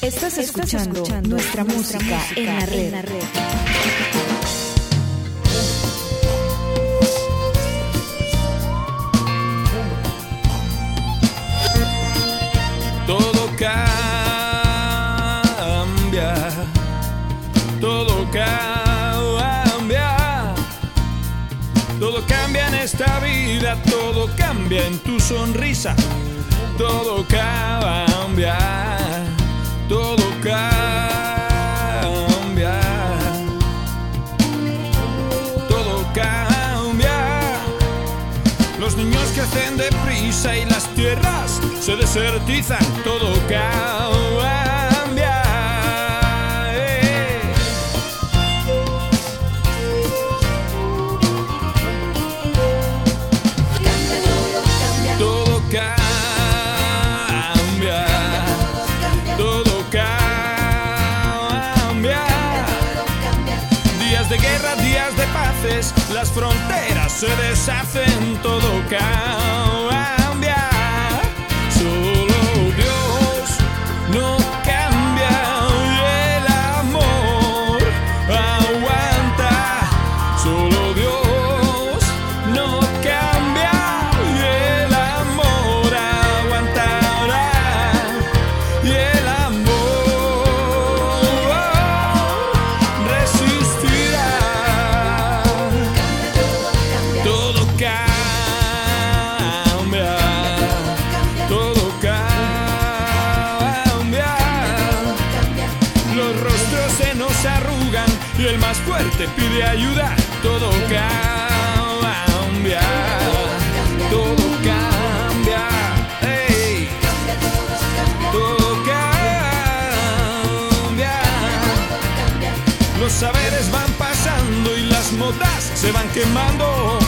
Estás escuchando, nuestra, música, en la red. Todo cambia, todo cambia, todo cambia en esta vida, todo cambia en tu sonrisa, todo cambia, deprisa y las tierras se desertizan, todo cambia. eh. Todo cambia, todo cambia. Días de guerra, días de paces, las fronteras se deshacen, todo cambia. Quemando.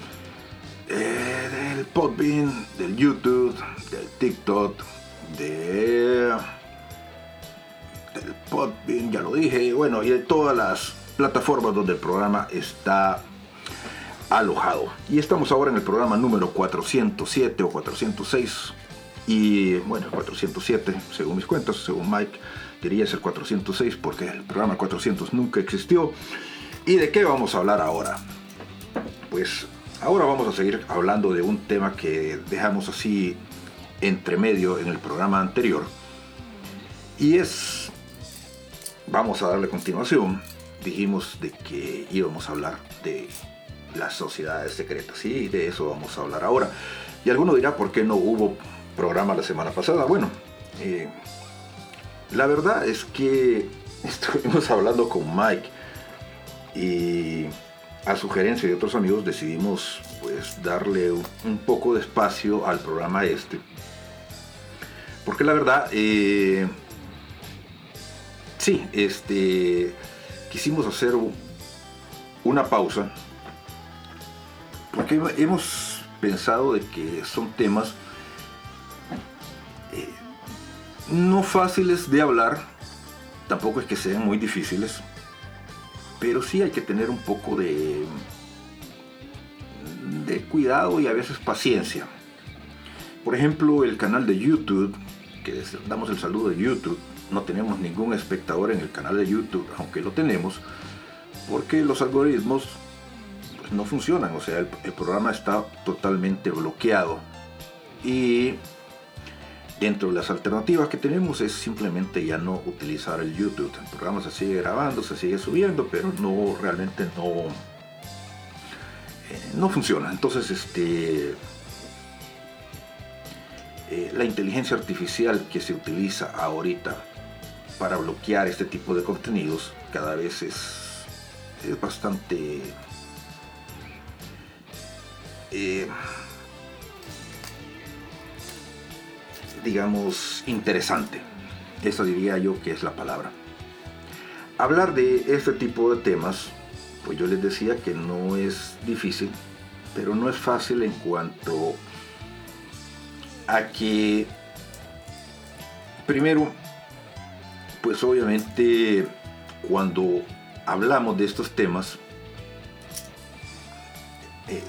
del Podbean, del YouTube, del TikTok, de, del Podbean, ya lo dije, bueno, y de todas las plataformas donde el programa está alojado. Y estamos ahora en el programa número 407 o 406. Y bueno, el 407, según mis cuentas, según Mike, es el 406 porque el programa 400 nunca existió. ¿Y de qué vamos a hablar ahora? Pues ahora vamos a seguir hablando de un tema que dejamos así entre medio en el programa anterior. Y es, vamos a darle continuación, dijimos de que íbamos a hablar de las sociedades secretas. Y de eso vamos a hablar ahora. Y alguno dirá, ¿por qué no hubo programa la semana pasada? Bueno, eh, la verdad es que estuvimos hablando con Mike y a sugerencia de otros amigos decidimos pues darle un, poco de espacio al programa este. Porque la verdad, eh, sí, este, quisimos hacer una pausa porque hemos pensado de que son temas eh, no fáciles de hablar, tampoco es que sean muy difíciles, pero sí hay que tener un poco de, de cuidado y a veces paciencia. Por ejemplo, el canal de YouTube, que damos el saludo de YouTube, no tenemos ningún espectador en el canal de YouTube, aunque lo tenemos, porque los algoritmos no funcionan, o sea, el, programa está totalmente bloqueado. Y dentro de las alternativas que tenemos es simplemente ya no utilizar el YouTube. El programa se sigue grabando, se sigue subiendo, pero no realmente no, eh, no funciona. Entonces, este, eh, la inteligencia artificial que se utiliza ahorita para bloquear este tipo de contenidos cada vez es, es bastante eh, digamos, interesante. Esa diría yo que es la palabra. Hablar de este tipo de temas, pues yo les decía que no es difícil, pero no es fácil en cuanto a que, primero, pues obviamente cuando hablamos de estos temas, eh,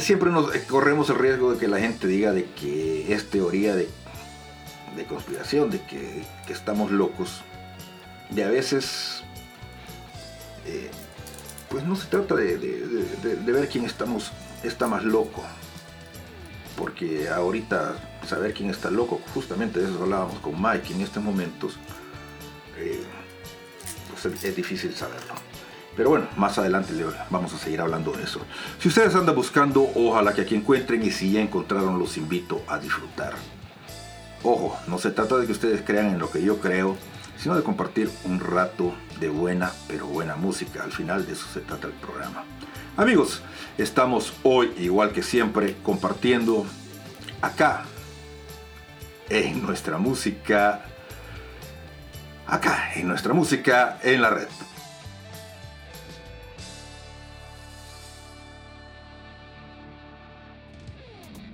siempre nos eh, corremos el riesgo de que la gente diga de que es teoría de, conspiración, de que, estamos locos. Y a veces, eh, pues no se trata de, ver quién estamos, está más loco. Porque ahorita saber quién está loco, justamente de eso hablábamos con Mike en estos momentos, pues es difícil saberlo. Pero bueno, más adelante vamos a seguir hablando de eso. Si ustedes andan buscando, ojalá que aquí encuentren y si ya encontraron, los invito a disfrutar. Ojo, no se trata de que ustedes crean en lo que yo creo, sino de compartir un rato de buena, pero buena música. Al final de eso se trata el programa. Amigos, estamos hoy, igual que siempre, compartiendo acá, en nuestra música, acá, en nuestra música en la red.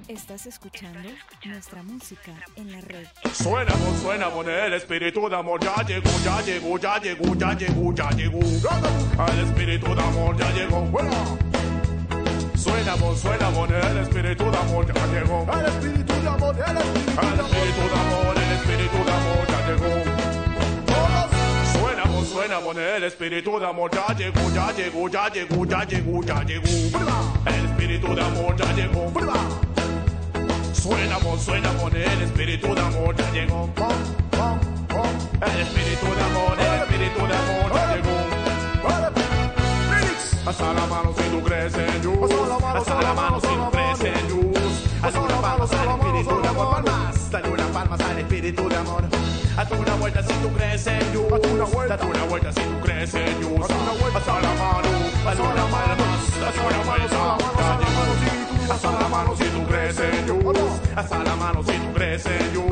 Estás escuchando nuestra música en la red. Suena, suena, con el espíritu de amor ya llegó, ya llegó, ya llegó, ya llegó, ya llegó. El espíritu de amor ya llegó. Suena, suena, con el espíritu de amor ya llegó. El espíritu de amor, el espíritu de amor, el espíritu de amor ya llegó. Suena, suena, con el espíritu de amor ya llegó, ya llegó, ya llegó, ya llegó, ya llegó. El espíritu de amor ya llegó. Suena, suena, el espíritu de amor ya llegó. El espíritu de amor, el espíritu de amor ya llegó. Hasta la mano si tú crees en Dios. Hasta la mano si tú crees en Dios. Haz una palmas al espíritu de amor. Palmas, dale una palmas al espíritu de amor. Haz una vuelta si tú crees en Dios. Date una vuelta si tú crees en Dios. Hasta la mano, haz una palmas, Hasta la mano si tú crees en Dios.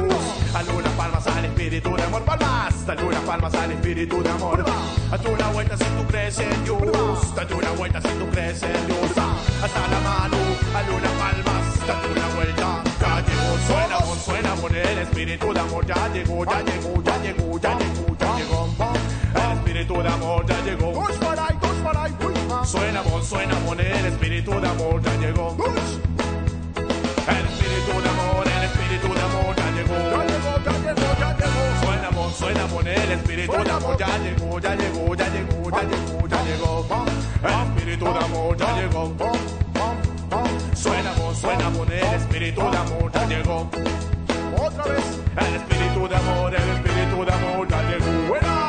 Palmas al espíritu de amor. Palmas. Dale una palmas al espíritu de amor. Haz una vuelta si tú crees en Dios. Date una vuelta si tú crees en Dios. Hasta la mano, haz una palmas. Date una vuelta. Ya llegó, suena, suena con el espíritu de amor. Ya llegó, ya llegó, ya llegó, ya llegó, ya llegó. El espíritu de amor ya llegó. Suena, bon, suena, bon, el espíritu de amor ya llegó. El espíritu de amor, el espíritu de amor ya llegó. Ya llegó, ya llegó, ya llegó. Suena, bon, suena, bon, el espíritu de amor ya llegó, ya llegó, ya llegó, ya llegó, ya llegó. El espíritu de amor ya llegó. Suena, bon, suena, bon, el espíritu de amor ya llegó. Otra vez. El espíritu de amor, el espíritu de amor ya llegó.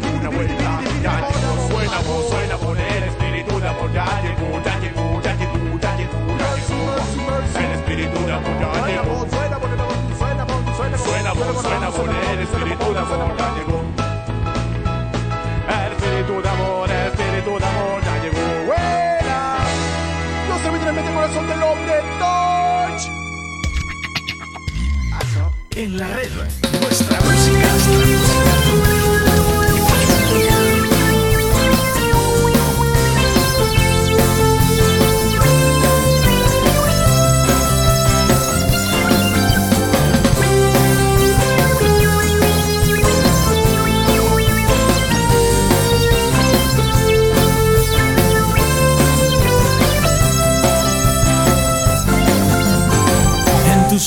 Buena. suena, ya llegó, suena, vos, suena, por el espíritu de amor, ya llegó, ya llegó, ya llegó, ya llegó, ya llegó. El espíritu de amor ya llegó. Suena, suena, por el espíritu de amor, ya llegó. El espíritu de amor, el espíritu de amor ya llegó. ¡Buena! Soy literalmente el corazón del hombre, Touch. En la red,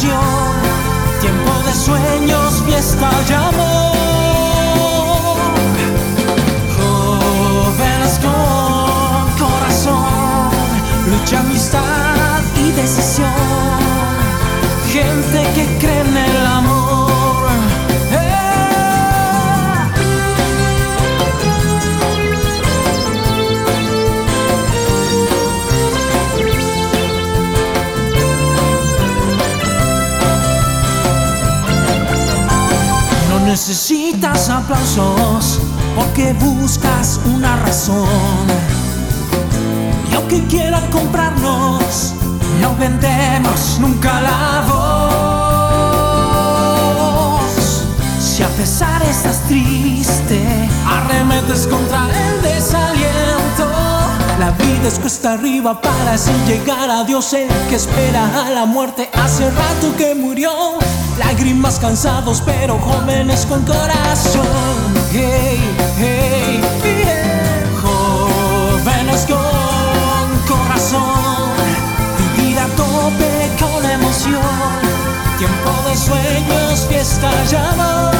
tiempo de sueños, fiesta y amor. Jóvenes con corazón, lucha, amistad y decisión, gente que cree necesitas aplausos porque buscas una razón. Y aunque quieran comprarnos, no vendemos nunca la voz. Si a pesar estás triste, arremetes contra el desaliento. La vida es cuesta arriba para así llegar a Dios, el que espera a la muerte hace rato que murió. Lágrimas cansados, pero jóvenes con corazón. Hey, hey, yeah. Jóvenes con corazón. Vivir a tope con emoción. Tiempo de sueños, fiesta y.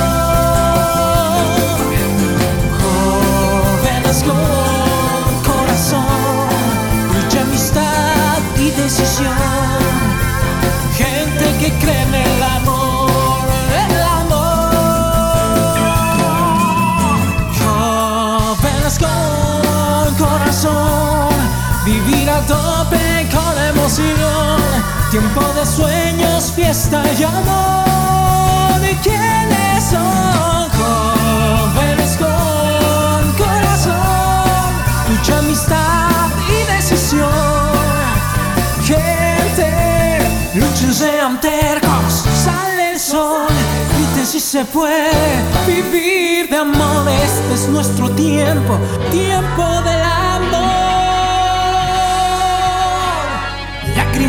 tope con emoción. Tiempo de sueños, fiesta y amor. ¿Y quiénes son? Jóvenes con corazón, lucha, amistad y decisión gente, luchen sean tercos, sale el sol, griten si se puede vivir de amor, este es nuestro tiempo, tiempo del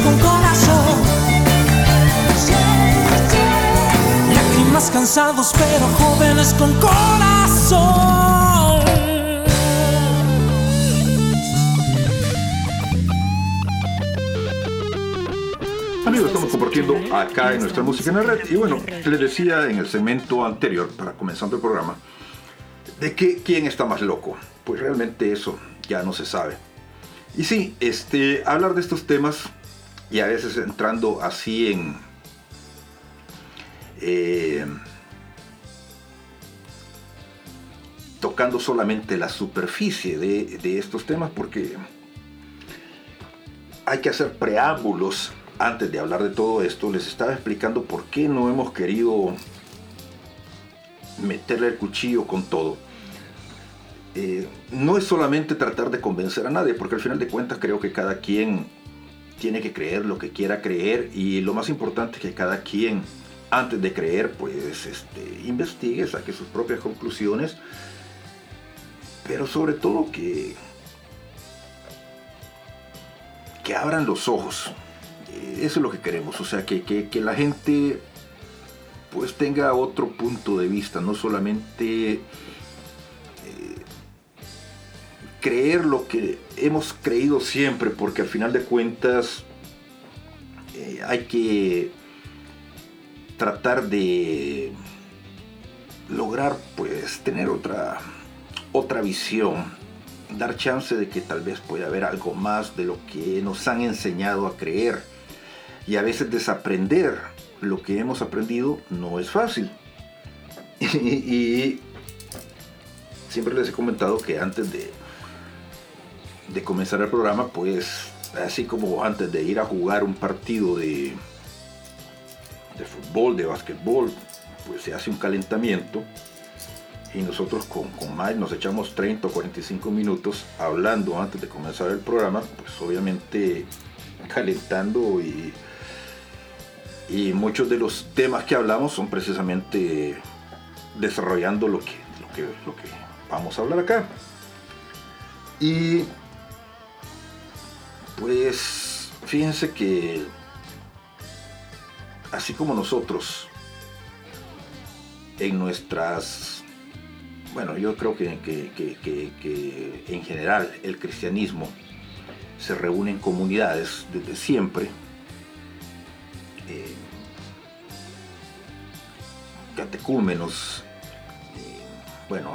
Con corazón. Lágrimas cansados pero jóvenes con corazón. Amigos, estamos compartiendo acá en nuestra música en la red. Y bueno, les decía en el segmento anterior, para comenzando el programa, de que quién está más loco. Pues realmente eso ya no se sabe. Y sí, este, hablar de estos temas y a veces entrando así en... eh, tocando solamente la superficie de, de estos temas porque hay que hacer preámbulos antes de hablar de todo esto, les estaba explicando por qué no hemos querido meterle el cuchillo con todo. Eh, no es solamente tratar de convencer a nadie, porque al final de cuentas creo que cada quien tiene que creer lo que quiera creer y lo más importante es que cada quien antes de creer pues este, investigue, saque sus propias conclusiones, pero sobre todo que, que abran los ojos. Eso es lo que queremos, o sea, que, que la gente pues tenga otro punto de vista, no solamente creer lo que hemos creído siempre, porque al final de cuentas eh, hay que tratar de lograr pues tener otra otra visión dar chance de que tal vez pueda haber algo más de lo que nos han enseñado a creer. Y a veces desaprender lo que hemos aprendido no es fácil. Y siempre les he comentado que antes de de comenzar el programa, pues así como antes de ir a jugar un partido de, de fútbol, de básquetbol, pues se hace un calentamiento y nosotros con, con Mike nos echamos 30 o 45 minutos hablando antes de comenzar el programa, pues obviamente calentando y, y muchos de los temas que hablamos son precisamente desarrollando lo que, lo que, lo que vamos a hablar acá. Y pues fíjense que así como nosotros en nuestras, bueno, yo creo que, en general el cristianismo se reúne en comunidades desde siempre. Eh, catecúmenos, eh, bueno,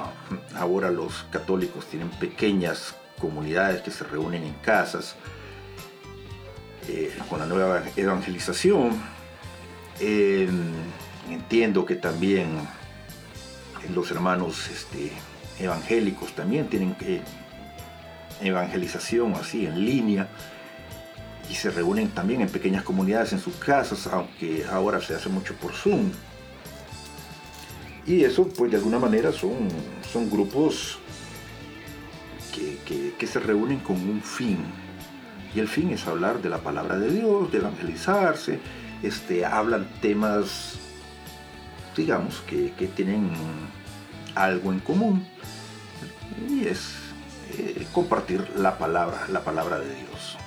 ahora los católicos tienen pequeñas comunidades que se reúnen en casas, eh, con la nueva evangelización. entiendo que también los hermanos este, evangélicos también tienen evangelización así en línea y se reúnen también en pequeñas comunidades en sus casas, aunque ahora se hace mucho por Zoom. Y eso, pues de alguna manera son, son grupos que, que se reúnen con un fin, y el fin es hablar de la palabra de Dios, de evangelizarse, este, hablan temas, digamos, que, tienen algo en común. Y es eh, compartir la palabra, la palabra de Dios.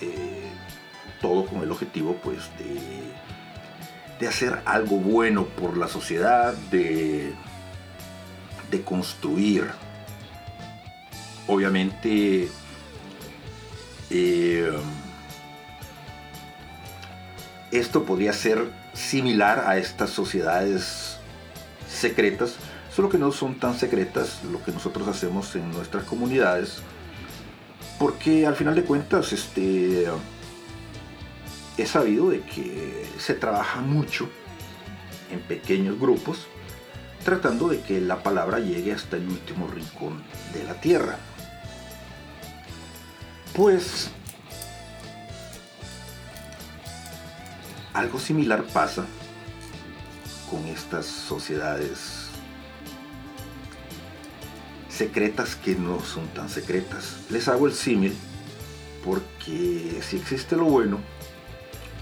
Eh, todo con el objetivo, pues, de, de hacer algo bueno por la sociedad, de, de construir. Obviamente, eh, esto podría ser similar a estas sociedades secretas, solo que no son tan secretas lo que nosotros hacemos en nuestras comunidades, porque al final de cuentas este, he sabido de que se trabaja mucho en pequeños grupos, tratando de que la palabra llegue hasta el último rincón de la tierra. Pues algo similar pasa con estas sociedades secretas que no son tan secretas. Les hago el símil porque si existe lo bueno,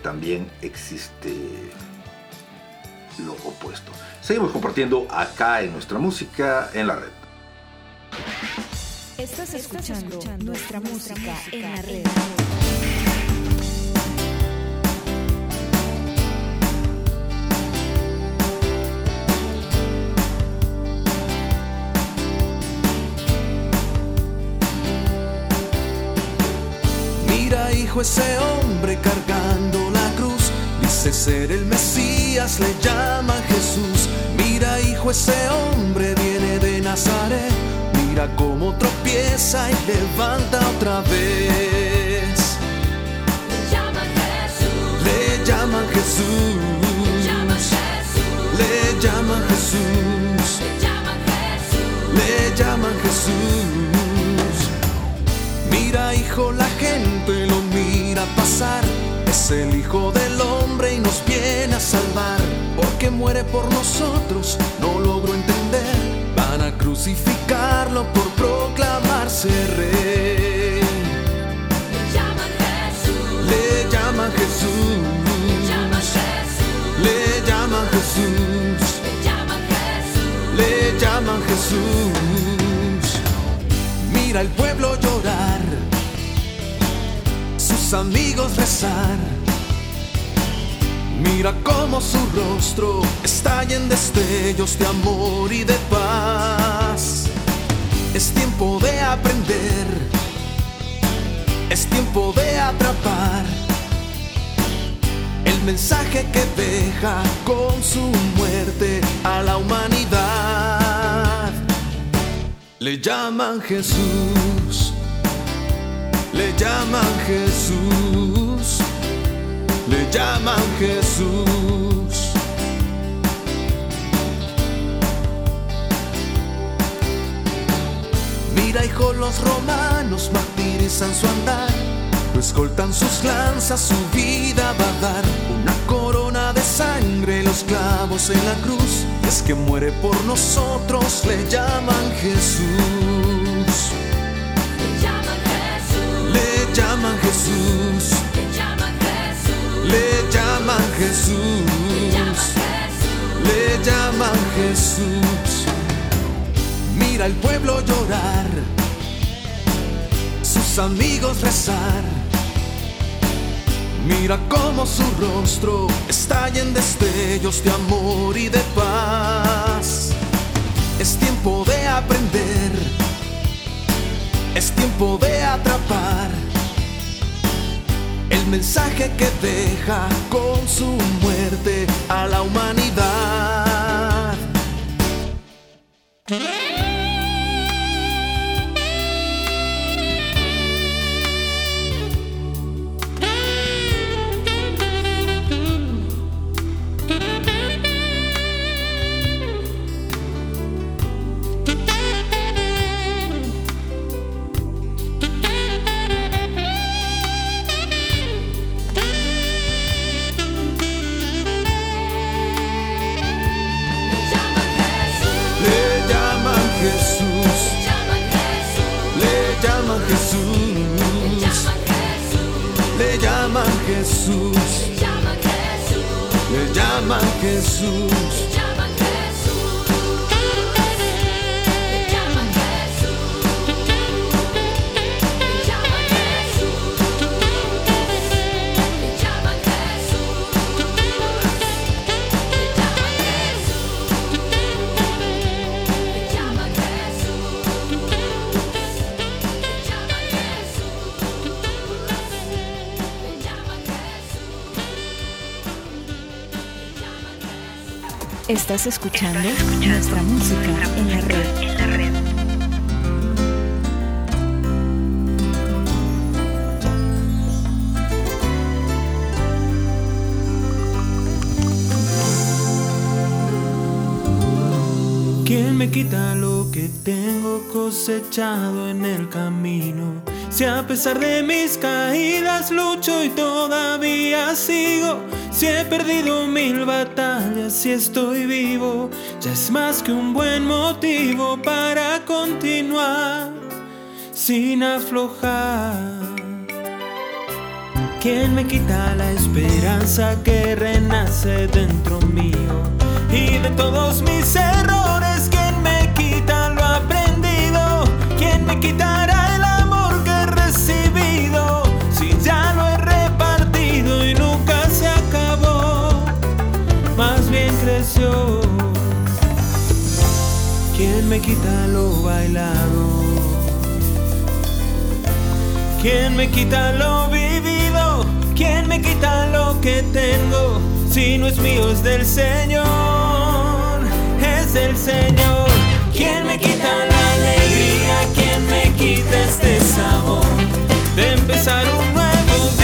también existe lo opuesto. Seguimos compartiendo acá en nuestra música en la red. Estás escuchando, nuestra, música, en la red. Mira, hijo, ese hombre cargando la cruz. Dice ser el Mesías, le llama Jesús. Mira, hijo, ese hombre viene de Nazaret Mira cómo tropieza y levanta otra vez. Le llaman Jesús. Le llaman Jesús. Le llaman Jesús. Le llaman Jesús. Mira hijo, la gente lo mira pasar. Es es el Hijo del Hombre y nos viene a salvar, porque muere por nosotros, no logro entender. Crucificarlo por proclamarse rey. Le llaman Jesús. Le llaman Jesús. Le llaman Jesús. Le llaman Jesús. Le llaman Jesús. Le llaman Jesús. Mira el pueblo llorar, sus amigos rezar. Mira cómo su rostro estalla en destellos de amor y de paz. Es tiempo de aprender, es tiempo de atrapar el mensaje que deja con su muerte a la humanidad. Le llaman Jesús, le llaman Jesús, le llaman Jesús. Mira, hijo, los romanos martirizan su andar. Lo escoltan sus lanzas, su vida va a dar una corona de sangre, los clavos en la cruz. Es que muere por nosotros, le llaman Jesús. Llaman Jesús. Le llaman Jesús. Mira el pueblo llorar, sus amigos rezar. Mira cómo su rostro estalla en destellos de amor y de paz. Es tiempo de aprender, es tiempo de atrapar mensaje que deja con su muerte a la humanidad. Le llaman Jesús, le llaman Jesús. Estás escuchando nuestra música en la red. ¿Quién me quita lo que tengo cosechado en el camino? Si a pesar de mis caídas lucho y todavía sigo, he perdido mil batallas y estoy vivo, ya es más que un buen motivo para continuar sin aflojar. ¿Quién me quita la esperanza que renace dentro mío? Y de todos mis errores, ¿quién me quita lo aprendido? ¿Quién me quitará ¿Quién me quita lo bailado? ¿Quién me quita lo vivido? ¿Quién me quita lo que tengo? Si no es mío, es del Señor, es del Señor. ¿Quién me quita la alegría? ¿Quién me quita este sabor? De empezar un nuevo día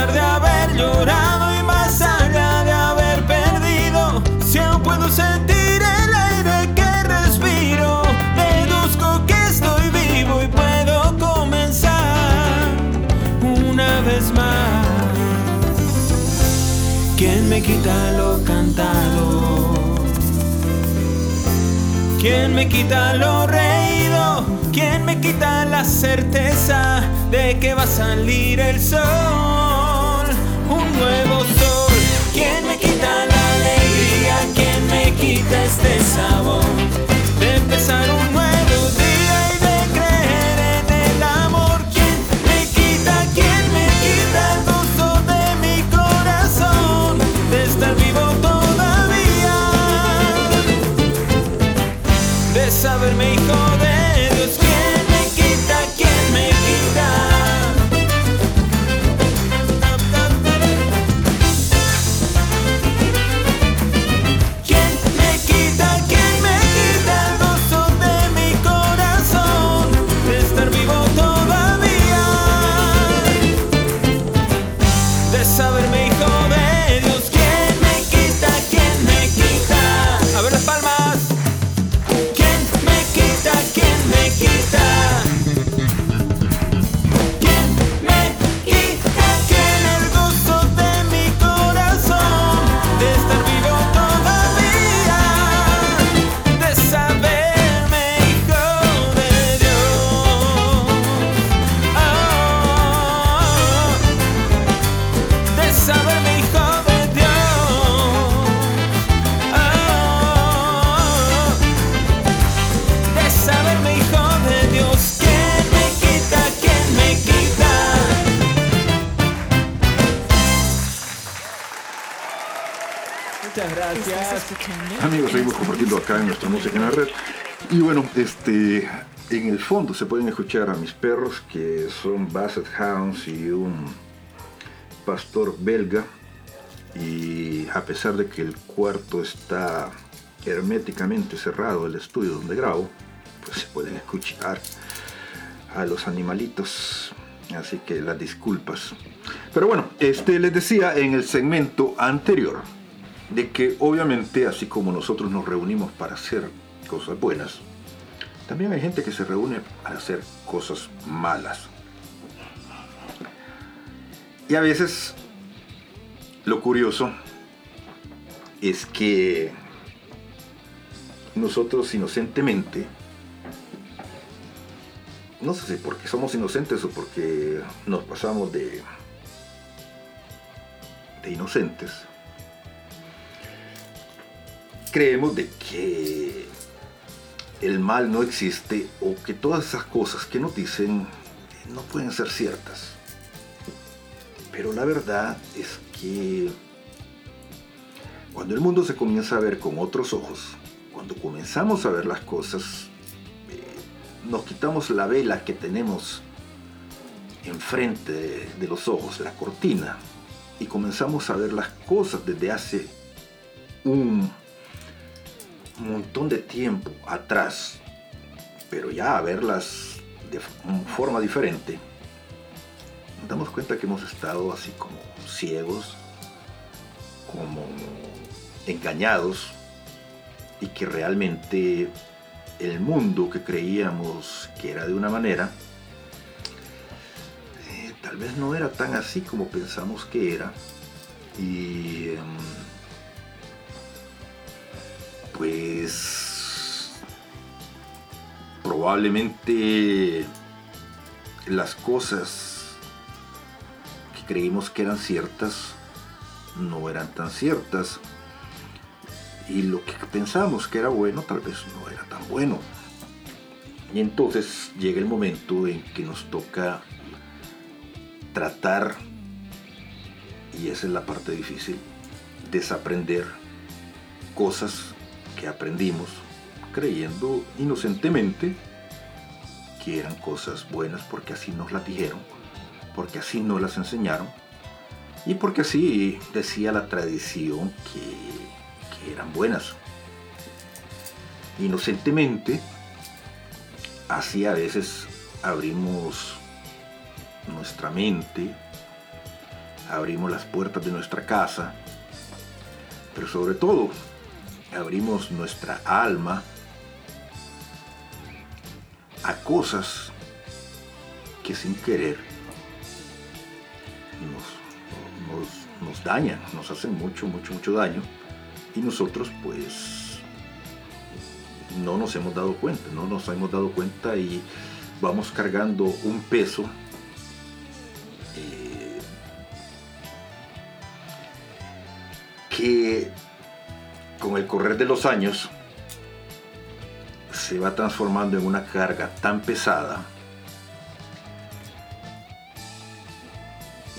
pesar de haber llorado y más allá de haber perdido, si aún puedo sentir el aire que respiro, deduzco que estoy vivo y puedo comenzar una vez más. ¿Quién me quita lo cantado? ¿Quién me quita lo reído? ¿Quién me quita la certeza de que va a salir el sol? Un nuevo sol. ¿Quién me quita la alegría? ¿Quién me quita este sabor? De empezar un nuevo día y de creer en el amor. ¿Quién me quita? ¿Quién me quita el gozo de mi corazón? De estar vivo todavía de saberme hijo de fondo se pueden escuchar a mis perros que son Basset Hounds y un pastor belga. Y a pesar de que el cuarto está herméticamente cerrado, el estudio donde grabo, pues se pueden escuchar a los animalitos. Así que las disculpas. Pero bueno, este les decía en el segmento anterior de que obviamente así como nosotros nos reunimos para hacer cosas buenas, también hay gente que se reúne para hacer cosas malas. Y a veces lo curioso es que nosotros inocentemente, no sé si porque somos inocentes o porque nos pasamos de, de inocentes, creemos de que el mal no existe o que todas esas cosas que nos dicen no pueden ser ciertas. Pero la verdad es que cuando el mundo se comienza a ver con otros ojos, cuando comenzamos a ver las cosas, eh, nos quitamos la vela que tenemos enfrente de, de los ojos, la cortina, y comenzamos a ver las cosas desde hace un montón de tiempo atrás, pero ya a verlas de f- forma diferente, nos damos cuenta que hemos estado así como ciegos, como engañados, y que realmente el mundo que creíamos que era de una manera, eh, tal vez no era tan así como pensamos que era, y em, pues probablemente las cosas que creímos que eran ciertas no eran tan ciertas. Y lo que pensamos que era bueno tal vez no era tan bueno. Y entonces llega el momento en que nos toca tratar y esa es la parte difícil desaprender cosas que aprendimos creyendo inocentemente que eran cosas buenas porque así nos las dijeron, porque así nos las enseñaron y porque así decía la tradición que, que eran buenas. Inocentemente, así a veces abrimos nuestra mente, abrimos las puertas de nuestra casa, pero sobre todo abrimos nuestra alma a cosas que sin querer nos, dañan, nos hacen mucho, mucho, mucho daño. Y nosotros pues no nos hemos dado cuenta, no nos hemos dado cuenta y vamos cargando un peso eh, que con el correr de los años se va transformando en una carga tan pesada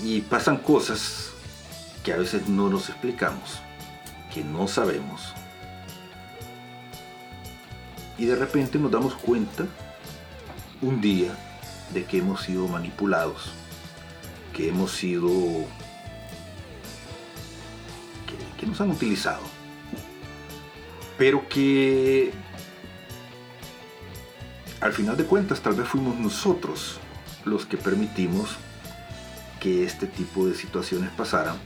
y pasan cosas que a veces no nos explicamos, que no sabemos. Y de repente nos damos cuenta un día de que hemos sido manipulados, que hemos sido... que, que nos han utilizado, pero que al final de cuentas tal vez fuimos nosotros los que permitimos que este tipo de situaciones pasaran,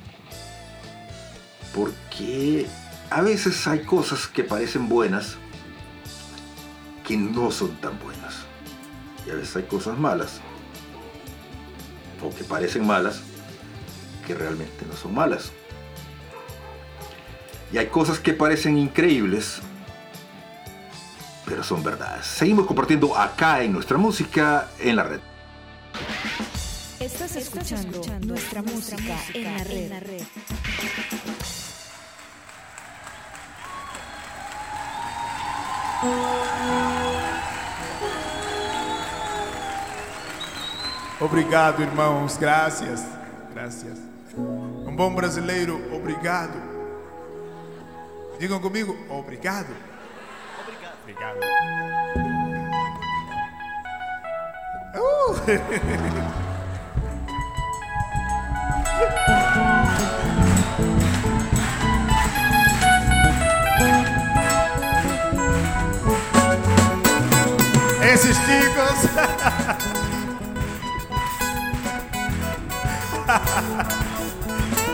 porque a veces hay cosas que parecen buenas que no son tan buenas. Y a veces hay cosas malas, o que parecen malas, que realmente no son malas. Y hay cosas que parecen increíbles, pero son verdades. Seguimos compartiendo acá en nuestra música en la red. Estás escuchando, nuestra, música, en la red. Obrigado, irmãos. Graças. Graças. Um bom brasileiro, obrigado. Digam comigo, obrigado. Obrigado. Uh! Esses ticos.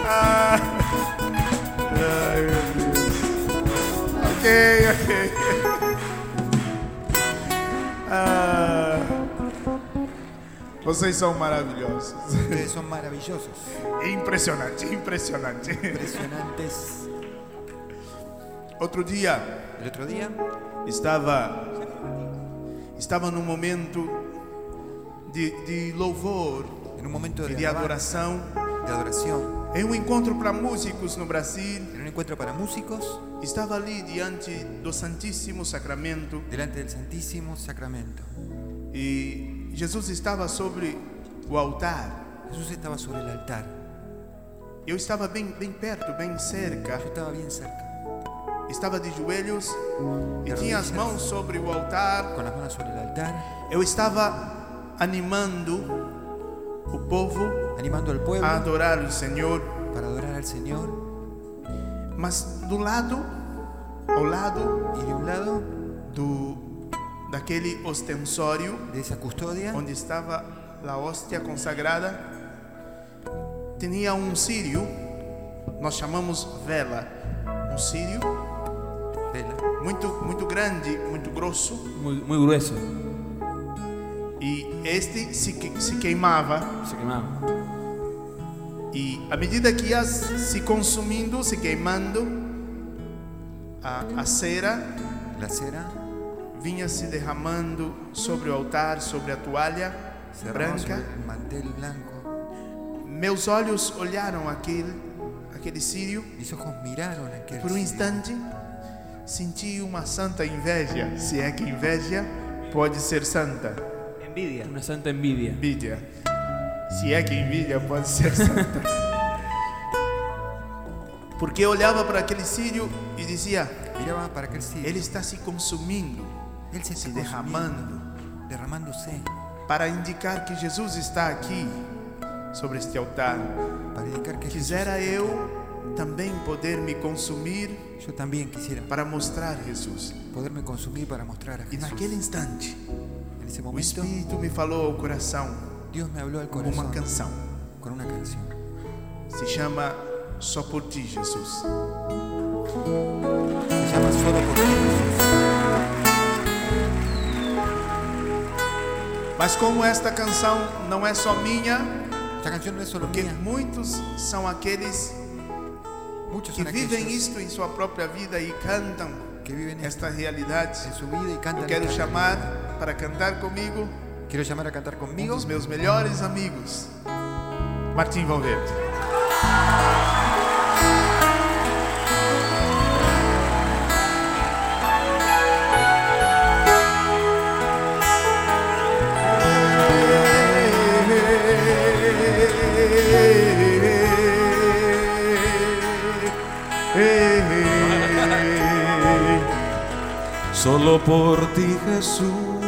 Ah. Vocês são maravilhosos. Ustedes son maravillosos, Impressionante, impressionante. impresionantes. Outro dia El otro día estava estava num momento de, de louvor en un momento e de, de alabanza, adoração de adoración, em um encontro para músicos no Brasil. en un encuentro para músicos, Estava ali diante do Santíssimo Sacramento delante del Santísimo Sacramento. e Jesus estava sobre o altar. Jesús estaba sobre el altar. Eu estava bem, bem perto, bem cerca. Yo estaba bien cerca, Estava de joelhos e De tinha as rodillas. mãos sobre o altar. con las manos sobre el altar, Eu estava animando o povo animando al pueblo a adorar o Senhor, para adorar al Señor. mas do lado, ao lado Y de un lado do daquele ostensório de esa custodia. onde estava a hóstia consagrada, tinha um sírio, nós chamamos vela, um sírio? Vela, muito muito grande, muito grosso, Muy, muy grueso, e este se, que- se queimava. Se quemaba. e à medida que ia se consumindo, se queimando, a, a cera la cera vinha se derramando sobre o altar, sobre a toalha branca. Meus olhos olharam aquele, aquele sírio por um instante senti uma santa inveja, se é que inveja pode ser santa. Envidia. Una santa envidia. Envidia. Se é que envidia pode ser santa. Porque eu olhava para aquele sírio e dizia: ele está se consumindo, Él se se derramando, derramándose para indicar que Jesus está aqui sobre este altar. para indicar que Quisera eu também poder me consumir aquí. Yo también quisiera para mostrar Jesus. poderme consumir para mostrar a E Jesús. naquele instante, En ese o momento, Espírito me falou ao coração Dios me al com corazón uma canção. con una canción. Se chama Só por Ti, Jesus. Se llama Solo por ti, Jesús. Mas como esta canção não é só minha, Esta canción no es solo porque mía, muitos são aqueles Muchos que son vivem aquellos isto em sua própria vida e cantam que viven esta realidade. en su vida y cantan. Eu quero esta chamar para cantar comigo Quiero llamar a cantar um conmigo dos meus melhores amigos, Martim Valverde. Solo por ti Jesús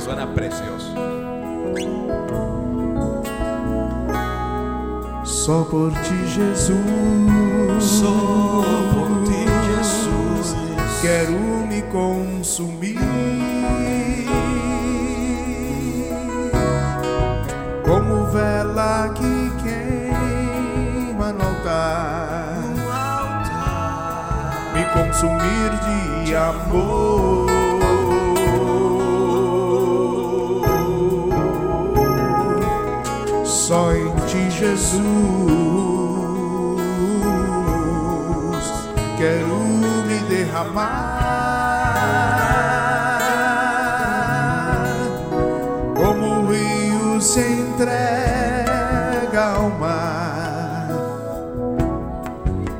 Suena precioso. Só por ti, Jesus. Só por ti, Jesus. Quero me consumir. Como vela que queima no altar. Me consumir de amor. Jesus, quero me derramar, como o rio se entrega ao mar,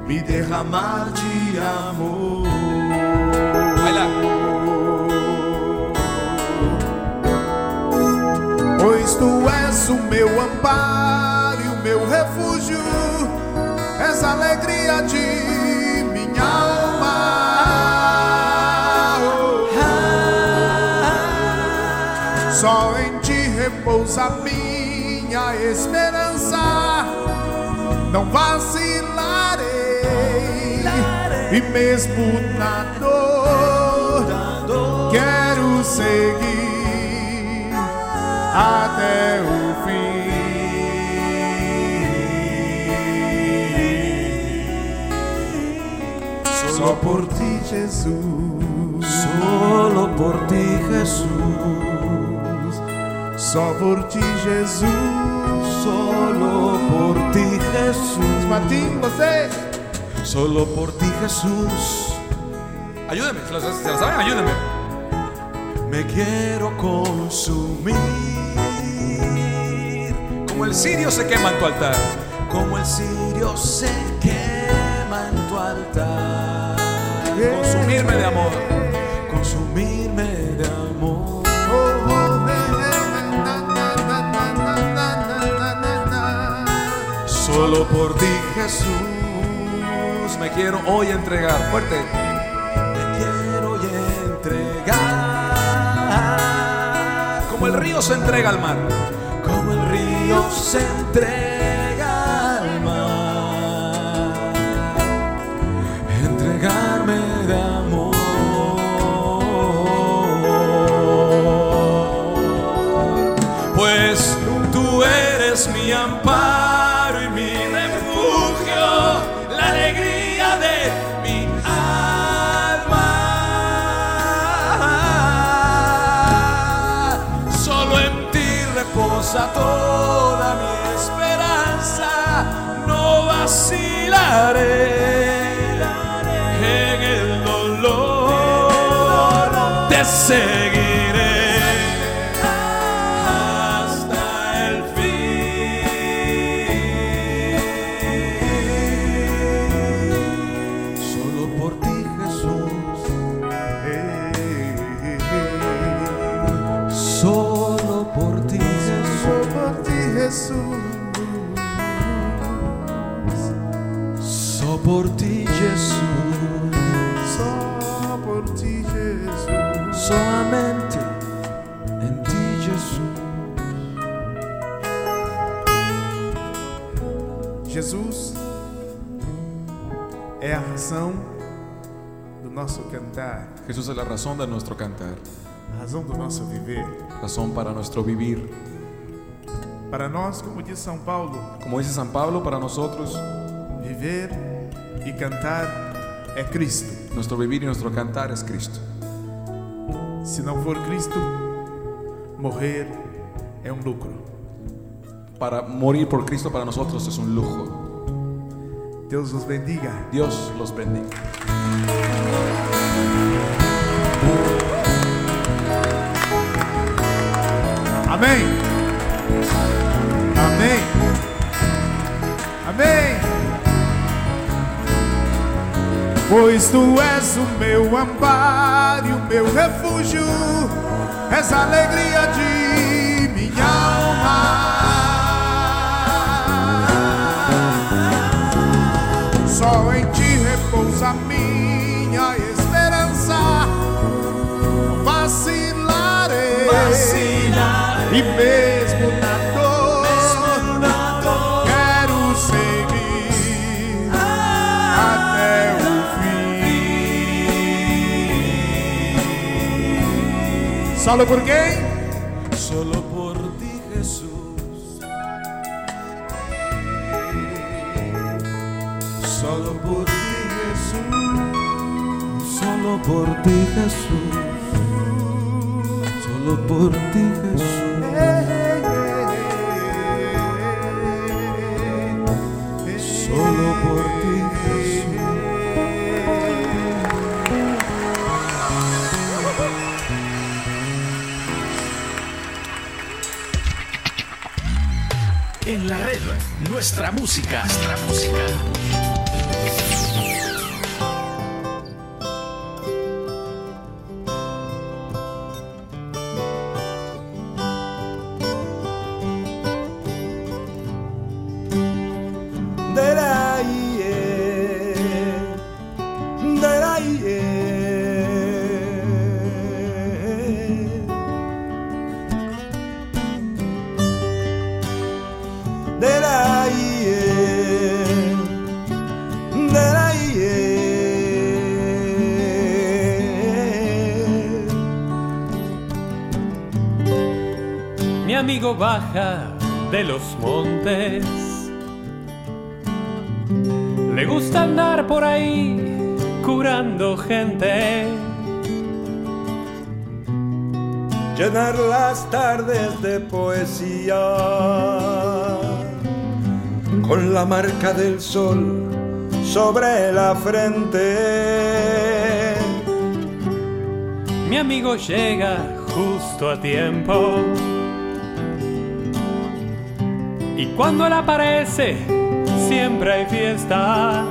me derramar de amor. Pois tu és o meu amparo refúgio, és a alegria de minha alma. Só em ti repousa minha esperança, não vacilarei, e mesmo na dor, quero seguir até o Só por ti, Jesus. Solo por ti Jesús Só por ti, Jesus. Solo por ti Jesús Martim, você. Solo por ti Jesús lo, si lo saben, ayúdenme. me quiero consumir Como el cirio se quema en tu altar. como el cirio se quema en tu altar. Consumirme de amor. Consumirme de amor. Solo por ti Jesús Me quiero hoy entregar. Fuerte. me quiero y entregar. Como el río se entrega al mar. Como el río se entrega reposa toda mi esperanza, no vacilaré en el dolor, te seguiré cantar, Jesús es la razón de nuestro cantar, razão do nosso viver. razón para nuestro vivir. Para nós, como diz São Paulo, Como dice San Pablo, para nosotros, viver e cantar é Cristo. nuestro vivir y nuestro cantar es Cristo. Se não for Cristo, morrer é um lucro. Para morir por Cristo para nosotros es un lujo. Deus os bendiga. Dios los bendiga. Amém. Amém. Amém. Pois tu és o meu amparo e o meu refúgio, és a alegria de minha alma. Só em E mesmo na dor, quero seguir até o fim. Solo por quem? Solo por ti, Jesús. Solo por ti, Jesús. Solo por ti, Jesús. Solo por ti, Jesús. Nuestra música. Nuestra música. Mi amigo baja de los montes. Le gusta andar por ahí curando gente. llenar las tardes de poesía con la marca del sol sobre la frente. Mi amigo llega justo a tiempo. Y cuando él aparece, siempre hay fiesta.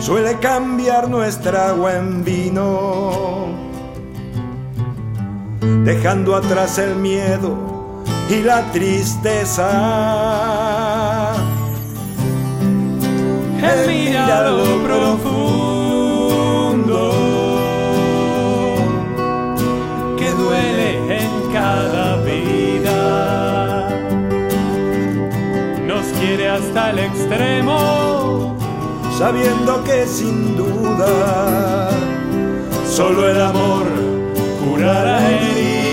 Suele cambiar nuestra agua en vino, dejando atrás el miedo y la tristeza. Él mira lo profundo Hasta el extremo, sabiendo que sin duda solo el amor curará heridas.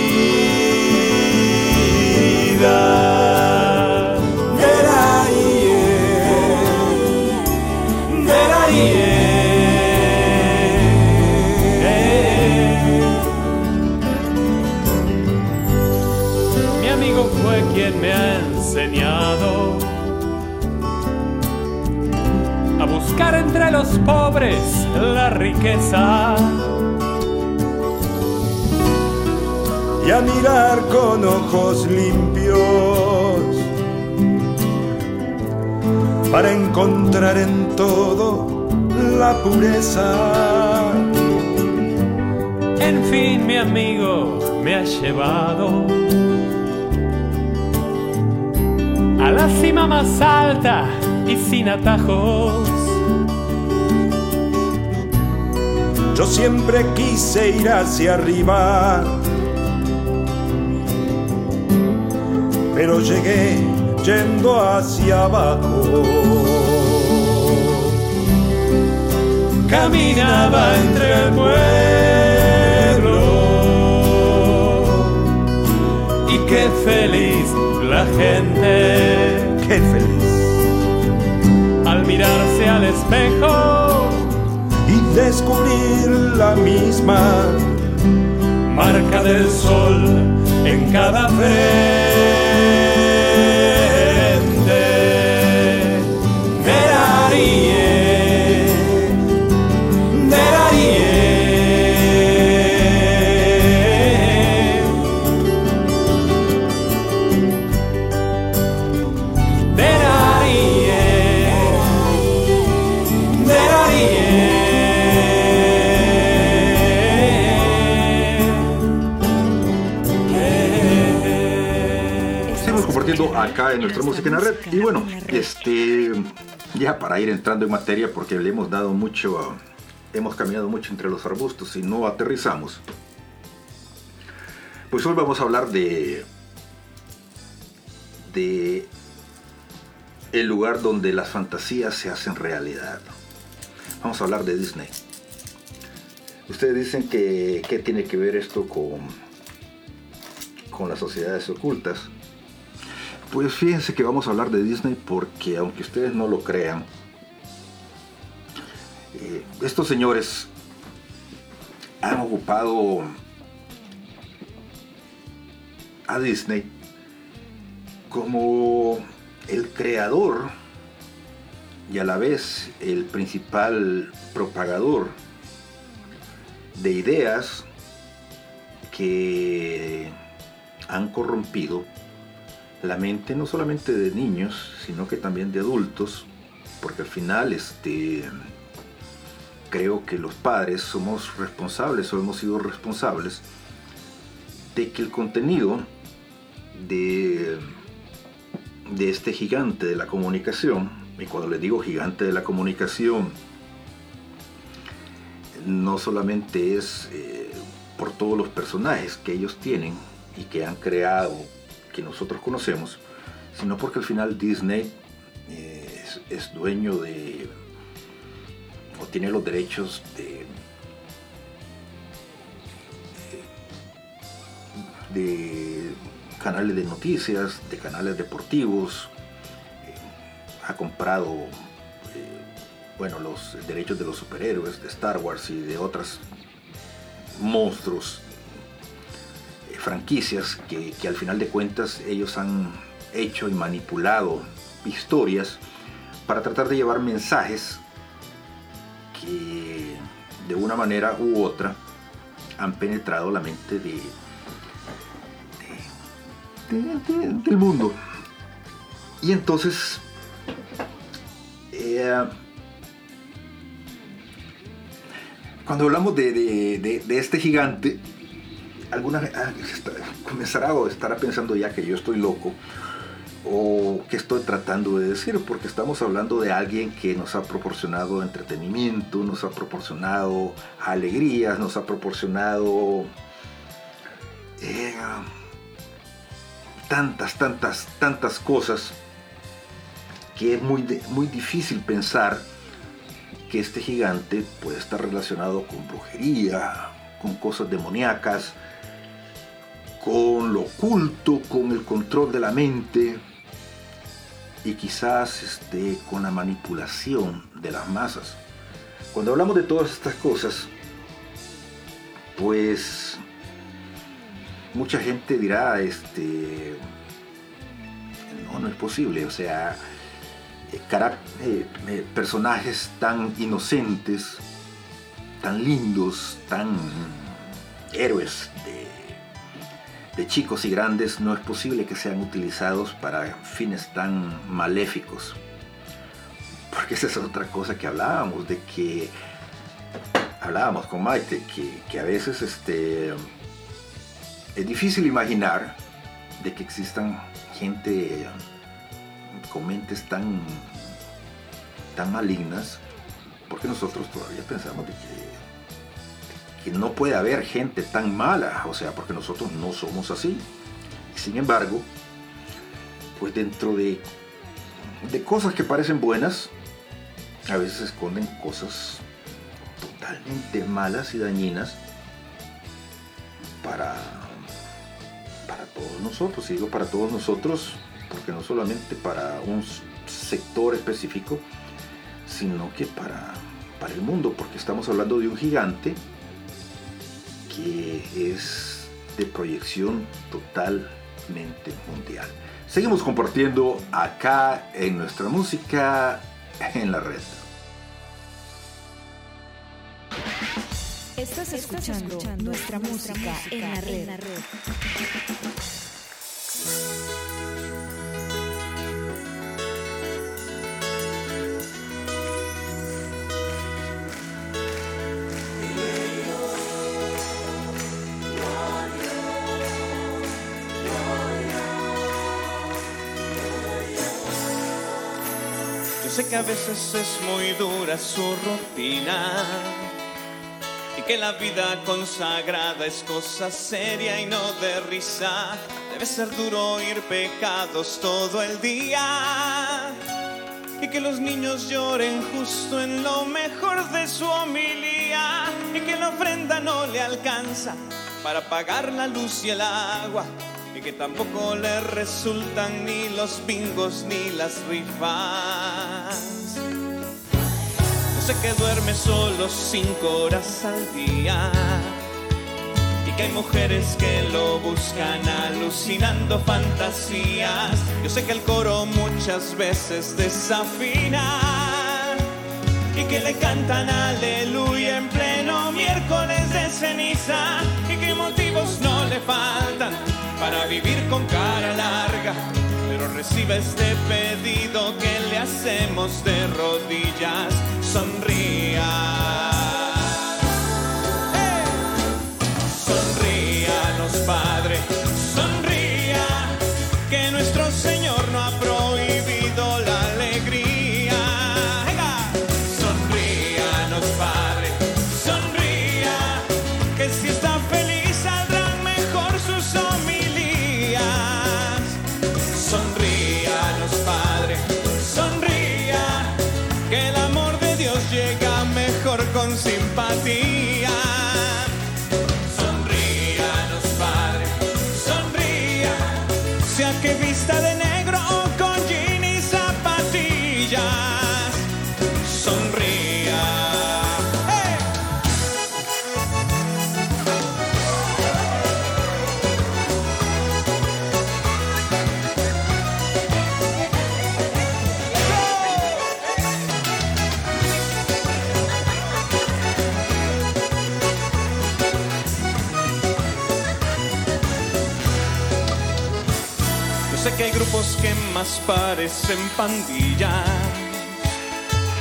Mi amigo fue quien me ha enseñado buscar entre los pobres la riqueza. y a mirar con ojos limpios para encontrar en todo la pureza. En fin, mi amigo me ha llevado a la cima más alta y sin atajos. Yo siempre quise ir hacia arriba, pero llegué yendo hacia abajo. Caminaba entre el pueblo y qué feliz la gente. Qué feliz. Al mirarse al espejo descubrir la misma marca del sol en cada frente. Acá en nuestra música en la red. Y bueno, este, ya para ir entrando en materia, porque le hemos dado mucho, hemos caminado mucho entre los arbustos y no aterrizamos. Pues hoy vamos a hablar de, de el lugar donde las fantasías se hacen realidad. Vamos a hablar de Disney. Ustedes dicen que qué tiene que ver esto con, con las sociedades ocultas. Pues fíjense que vamos a hablar de Disney porque aunque ustedes no lo crean, eh, estos señores han ocupado a Disney como el creador y a la vez el principal propagador de ideas que han corrompido la mente no solamente de niños, sino que también de adultos, porque al final este creo que los padres somos responsables o hemos sido responsables de que el contenido de, de este gigante de la comunicación, y cuando les digo gigante de la comunicación, no solamente es eh, por todos los personajes que ellos tienen y que han creado, que nosotros conocemos, sino porque al final Disney eh, es, dueño de, o tiene los derechos de, de canales de noticias, de canales deportivos, eh, ha comprado eh, bueno, los derechos de los superhéroes, de Star Wars y de otras monstruos, franquicias que, que al final de cuentas ellos han hecho y manipulado historias para tratar de llevar mensajes que de una manera u otra han penetrado la mente de, de- de- de- del mundo. Y entonces, eh, cuando hablamos de este gigante, alguna ah, está- comenzará o estará pensando ya que yo estoy loco o que estoy tratando de decir, porque estamos hablando de alguien que nos ha proporcionado entretenimiento, nos ha proporcionado alegrías, nos ha proporcionado eh, tantas, tantas, tantas cosas que es muy, muy difícil pensar que este gigante puede estar relacionado con brujería, con cosas demoníacas, con lo oculto, con el control de la mente y quizás este, con la manipulación de las masas. Cuando hablamos de todas estas cosas, pues mucha gente dirá, este, no, no es posible, o sea, eh, eh, eh, personajes tan inocentes, tan lindos, tan héroes de, de chicos y grandes, no es posible que sean utilizados para fines tan maléficos. Porque esa es otra cosa que hablábamos, de que hablábamos con Maite, que, que a veces este, es difícil imaginar de que existan gente con mentes tan tan malignas, porque nosotros todavía pensamos de que, que no puede haber gente tan mala, o sea, porque nosotros no somos así. Sin embargo, pues dentro de, de cosas que parecen buenas, a veces se esconden cosas totalmente malas y dañinas para, para todos nosotros. Y digo para todos nosotros porque no solamente para un sector específico, sino que para, para el mundo, porque estamos hablando de un gigante que es de proyección totalmente mundial. Seguimos compartiendo acá en nuestra música en la red. Estás escuchando, nuestra, música, en la red. Que a veces es muy dura su rutina y que la vida consagrada es cosa seria y no de risa. Debe ser duro oír pecados todo el día y que los niños lloren justo en lo mejor de su homilía y que la ofrenda no le alcanza para pagar la luz y el agua y que tampoco le resultan ni los bingos ni las rifas. Yo sé que duerme solo cinco horas al día y que hay mujeres que lo buscan alucinando fantasías. Yo sé que el coro muchas veces desafina y que le cantan aleluya en pleno miércoles de ceniza y que motivos no le faltan para vivir con cara larga. Pero recibe este pedido que le hacemos de rodillas. Sonría. be más parecen pandillas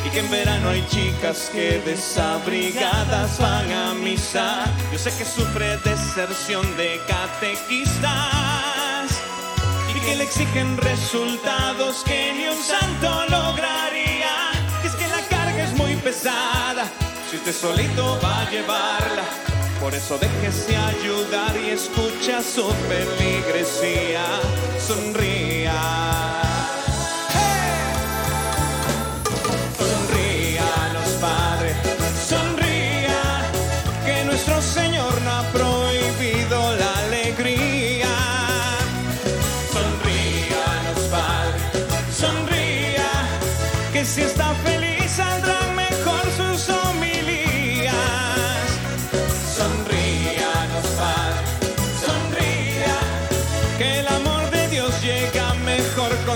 y que en verano hay chicas que desabrigadas van a misa. Yo sé que sufre deserción de catequistas y que le exigen resultados que ni un santo lograría. Es que la carga es muy pesada, si usted solito va a llevarla. Por eso déjese ayudar y escucha su feligresía. Sonría. Sonríanos, Padre, sonría,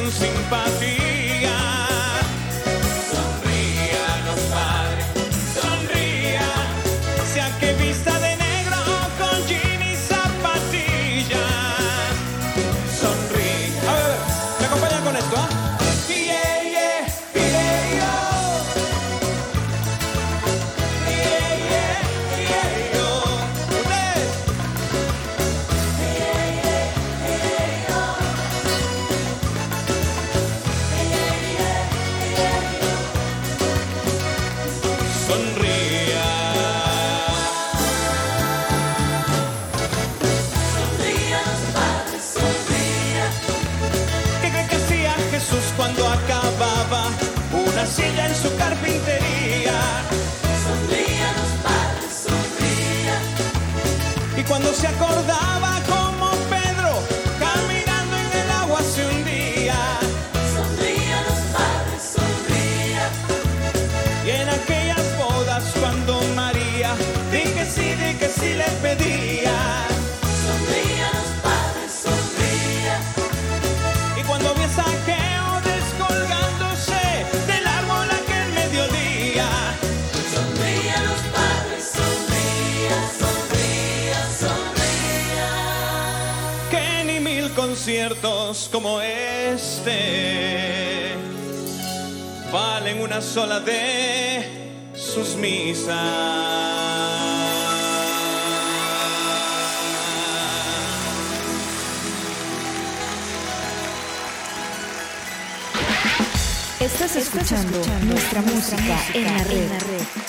mejor con una silla en su carpintería. Sonría los padres, sonría. Y cuando se acordaba como Pedro, caminando en el agua hace un día. Sonría los padres, sonría. Y en aquellas bodas cuando María, di que sí, di que sí le pedí. momentos como este valen una sola de sus misas. Estás escuchando, Estás escuchando nuestra, música, música en la red. En la red.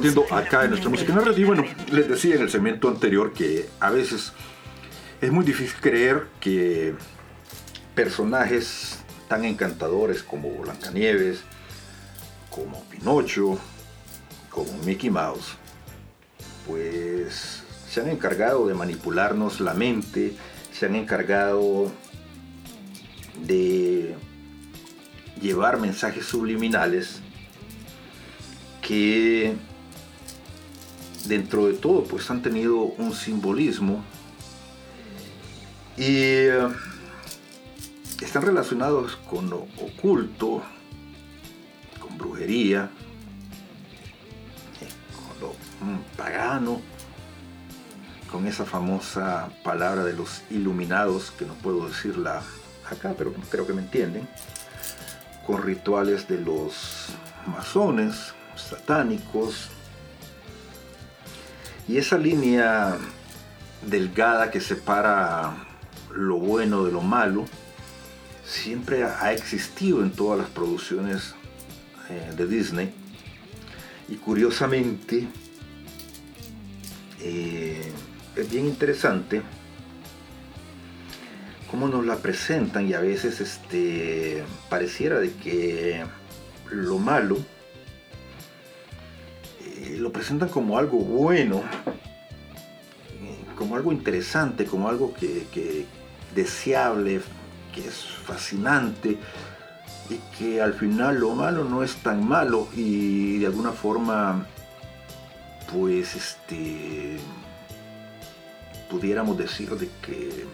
Compartiendo acá en nuestra música en y bueno, les decía en el segmento anterior que a veces es muy difícil creer que personajes tan encantadores como Blancanieves, como Pinocho, como Mickey Mouse, pues se han encargado de manipularnos la mente, se han encargado de llevar mensajes subliminales que dentro de todo pues han tenido un simbolismo y eh, están relacionados con lo oculto, con brujería, con lo mm, pagano, con esa famosa palabra de los iluminados, que no puedo decirla acá, pero creo que me entienden, con rituales de los masones, satánicos, y esa línea delgada que separa lo bueno de lo malo, siempre ha existido en todas las producciones eh, de Disney. Y curiosamente, eh, es bien interesante cómo nos la presentan y a veces este, pareciera de que lo malo eh, lo presentan como algo bueno, como algo interesante, como algo que, que deseable, que es fascinante y que al final lo malo no es tan malo y de alguna forma pues este pudiéramos decir de que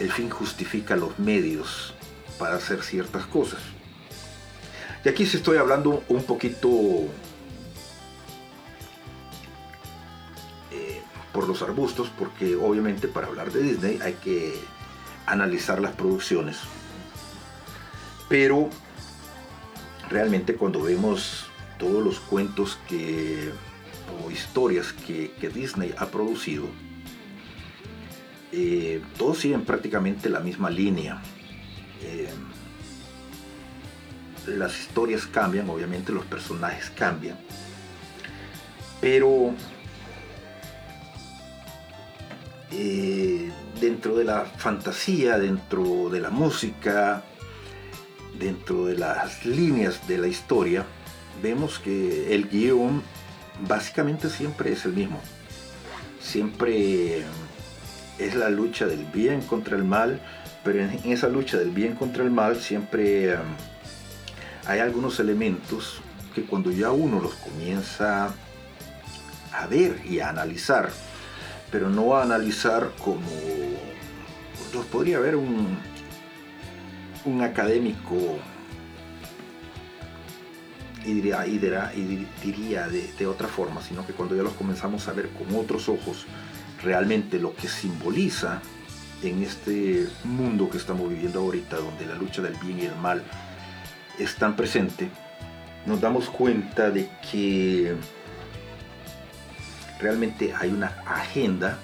el fin justifica los medios para hacer ciertas cosas. Y aquí sí estoy hablando un poquito por los arbustos, porque obviamente para hablar de Disney hay que analizar las producciones. Pero realmente cuando vemos todos los cuentos que o historias que, que Disney ha producido, eh, todos siguen prácticamente la misma línea. Eh, las historias cambian, obviamente los personajes cambian, pero eh, dentro de la fantasía, dentro de la música, dentro de las líneas de la historia, vemos que el guion básicamente siempre es el mismo. Siempre es la lucha del bien contra el mal, pero en esa lucha del bien contra el mal siempre um, hay algunos elementos que cuando ya uno los comienza a ver y a analizar, pero no a analizar como los podría ver un, un académico y diría, y y diría de, de otra forma, sino que cuando ya los comenzamos a ver con otros ojos, realmente lo que simboliza en este mundo que estamos viviendo ahorita, donde la lucha del bien y el mal es tan presente, nos damos cuenta de que realmente hay una agenda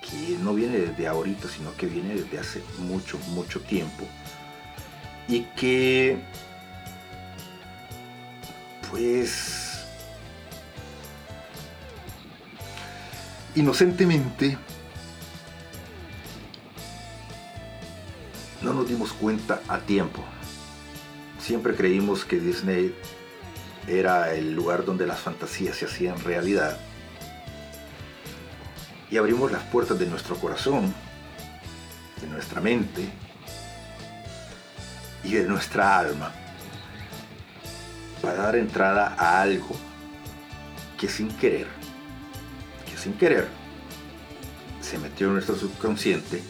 que no viene desde ahorita, sino que viene desde hace mucho, mucho tiempo. Y que, pues, inocentemente, no nos dimos cuenta a tiempo. Siempre creímos que Disney era el lugar donde las fantasías se hacían realidad. Y abrimos las puertas de nuestro corazón, de nuestra mente y de nuestra alma para dar entrada a algo que sin querer, que sin querer, se metió en nuestro subconsciente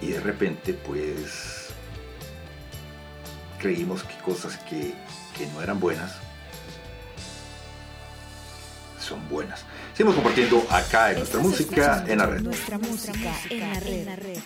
y de repente pues creímos que cosas que, que no eran buenas son buenas. Seguimos compartiendo acá en nuestra música en la red. Nuestra música en la red.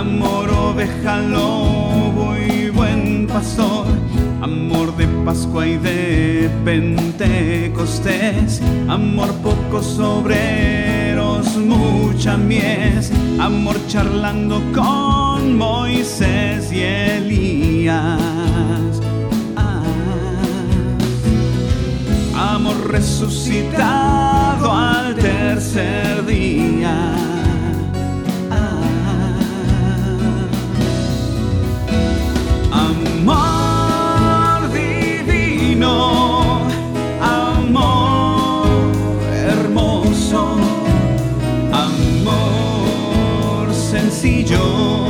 Amor, oveja, lobo y buen pastor. Amor de Pascua y de Pentecostés. Amor pocos obreros, mucha mies. Amor charlando con Moisés y Elías. Ah. amor resucitado al tercer día. divino amor hermoso, amor sencillo.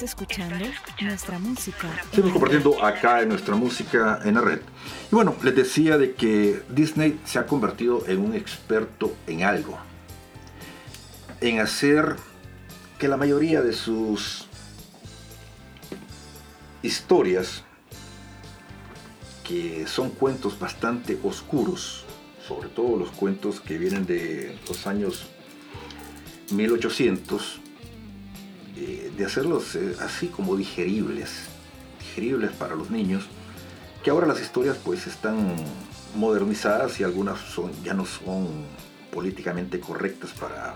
Estás escuchando nuestra música. Seguimos compartiendo acá en nuestra música en la red. Y bueno, les decía de que Disney se ha convertido en un experto en algo. En hacer que la mayoría de sus historias, que son cuentos bastante oscuros, sobre todo los cuentos que vienen de los años 1800, eh, de hacerlos eh, así como digeribles, digeribles para los niños, que ahora las historias pues están modernizadas y algunas son, ya no son políticamente correctas para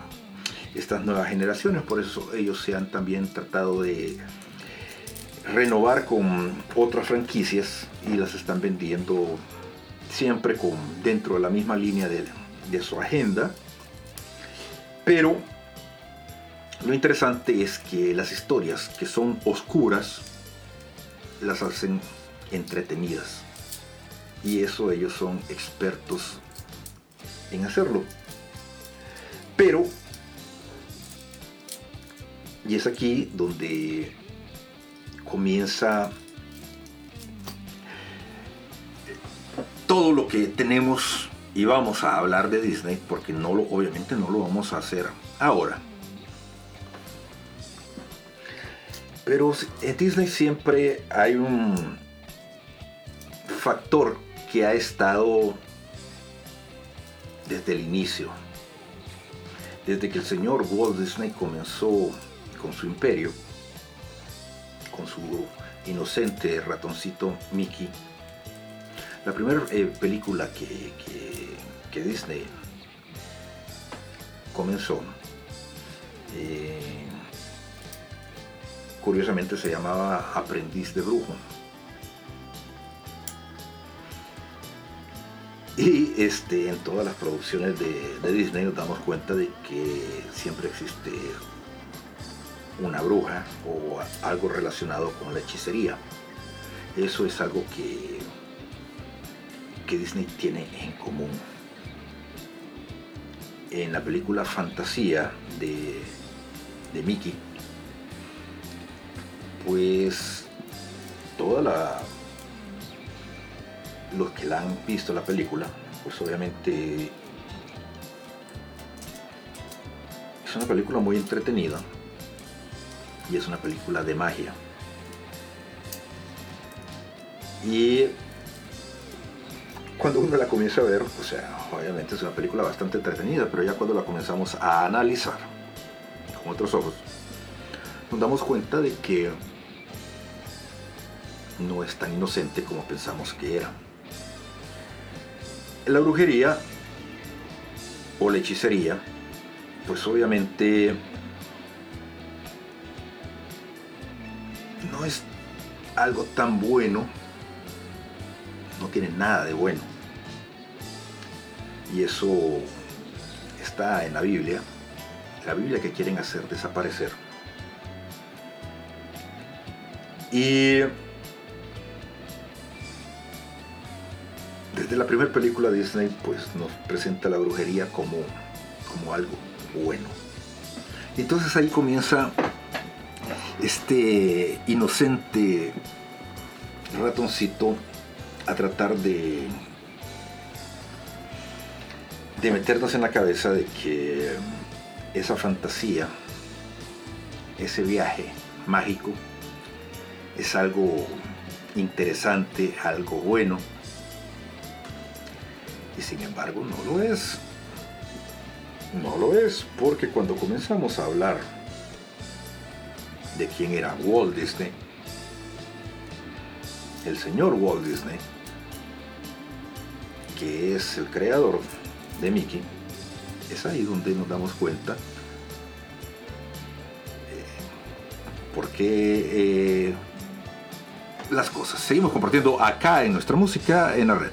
estas nuevas generaciones, por eso ellos se han también tratado de renovar con otras franquicias y las están vendiendo siempre con dentro de la misma línea de, de su agenda, pero lo interesante es que las historias que son oscuras las hacen entretenidas. Y eso ellos son expertos en hacerlo. Pero, y es aquí donde comienza todo lo que tenemos y vamos a hablar de Disney, porque no lo, obviamente no lo vamos a hacer ahora. Pero en Disney siempre hay un factor que ha estado desde el inicio. Desde que el señor Walt Disney comenzó con su imperio, con su inocente ratoncito Mickey, la primera eh, película que, que- Disney comenzó, eh, curiosamente se llamaba Aprendiz de Brujo. Y este, en todas las producciones de, Disney nos damos cuenta de que siempre existe una bruja o algo relacionado con la hechicería. Eso es algo que, que Disney tiene en común. En la película Fantasía de, de Mickey, pues toda la los que la han visto la película, pues obviamente es una película muy entretenida y es una película de magia. Y cuando uno la comienza a ver, o sea, obviamente es una película bastante entretenida, pero ya cuando la comenzamos a analizar con otros ojos, nos damos cuenta de que no es tan inocente como pensamos que era. La brujería o la hechicería, pues obviamente no es algo tan bueno, no tiene nada de bueno. Y eso está en la Biblia, la Biblia que quieren hacer desaparecer. Y desde la primera película Disney pues nos presenta la brujería como, como algo bueno. Entonces ahí comienza este inocente ratoncito a tratar de de meternos en la cabeza de que esa fantasía, ese viaje mágico, es algo interesante, algo bueno. Y sin embargo no lo es. No lo es, porque cuando comenzamos a hablar de quién era Walt Disney, el señor Walt Disney, que es el creador de Mickey, es ahí donde nos damos cuenta eh, por qué eh, las cosas. Seguimos compartiendo acá en nuestra música en la red.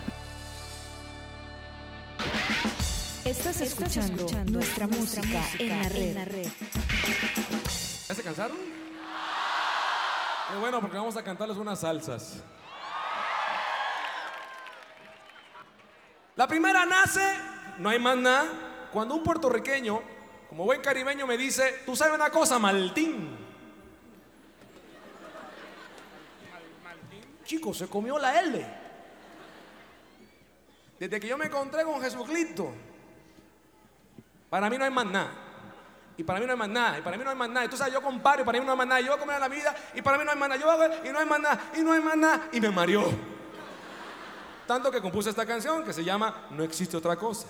Estás escuchando, nuestra, música, en la red. ¿Ya se cansaron? Qué bueno, porque vamos a cantarles unas salsas. La primera nace, no hay más nada, cuando un puertorriqueño, como buen caribeño, me dice, tú sabes una cosa, Maltín. Chico, se comió la L. Desde que yo me encontré con Jesucristo, para mí no hay más nada. Y para mí no hay más nada, y para mí no hay más nada. Y tú sabes, yo comparo para mí no hay más nada. Yo voy a comer la vida y para mí no hay más nada. Yo hago y no hay más nada, y no hay más nada. Y me mareó. Tanto que compuse esta canción que se llama No existe otra cosa.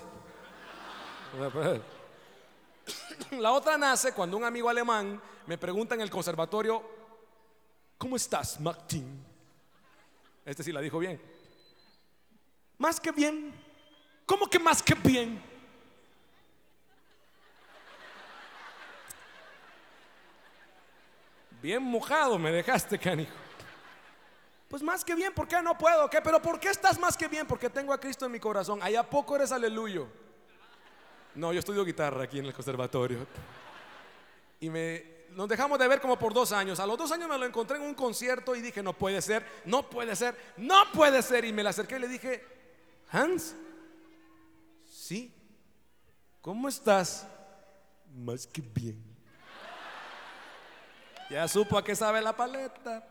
La otra nace cuando un amigo alemán me pregunta en el conservatorio, ¿cómo estás, Martín? Este sí la dijo bien. Más que bien. ¿Cómo que más que bien? Bien mojado me dejaste, canijo. Pues más que bien, ¿por qué no puedo? ¿Qué? Pero ¿por qué estás más que bien? Porque tengo a Cristo en mi corazón. Allá poco eres aleluyo. No, yo estudio guitarra aquí en el conservatorio. Y me, nos dejamos de ver como por dos años. A los dos años me lo encontré en un concierto y dije, no puede ser, no puede ser, no puede ser. Y me le acerqué y le dije, Hans, sí, ¿cómo estás? Más que bien. Ya supo a qué sabe la paleta.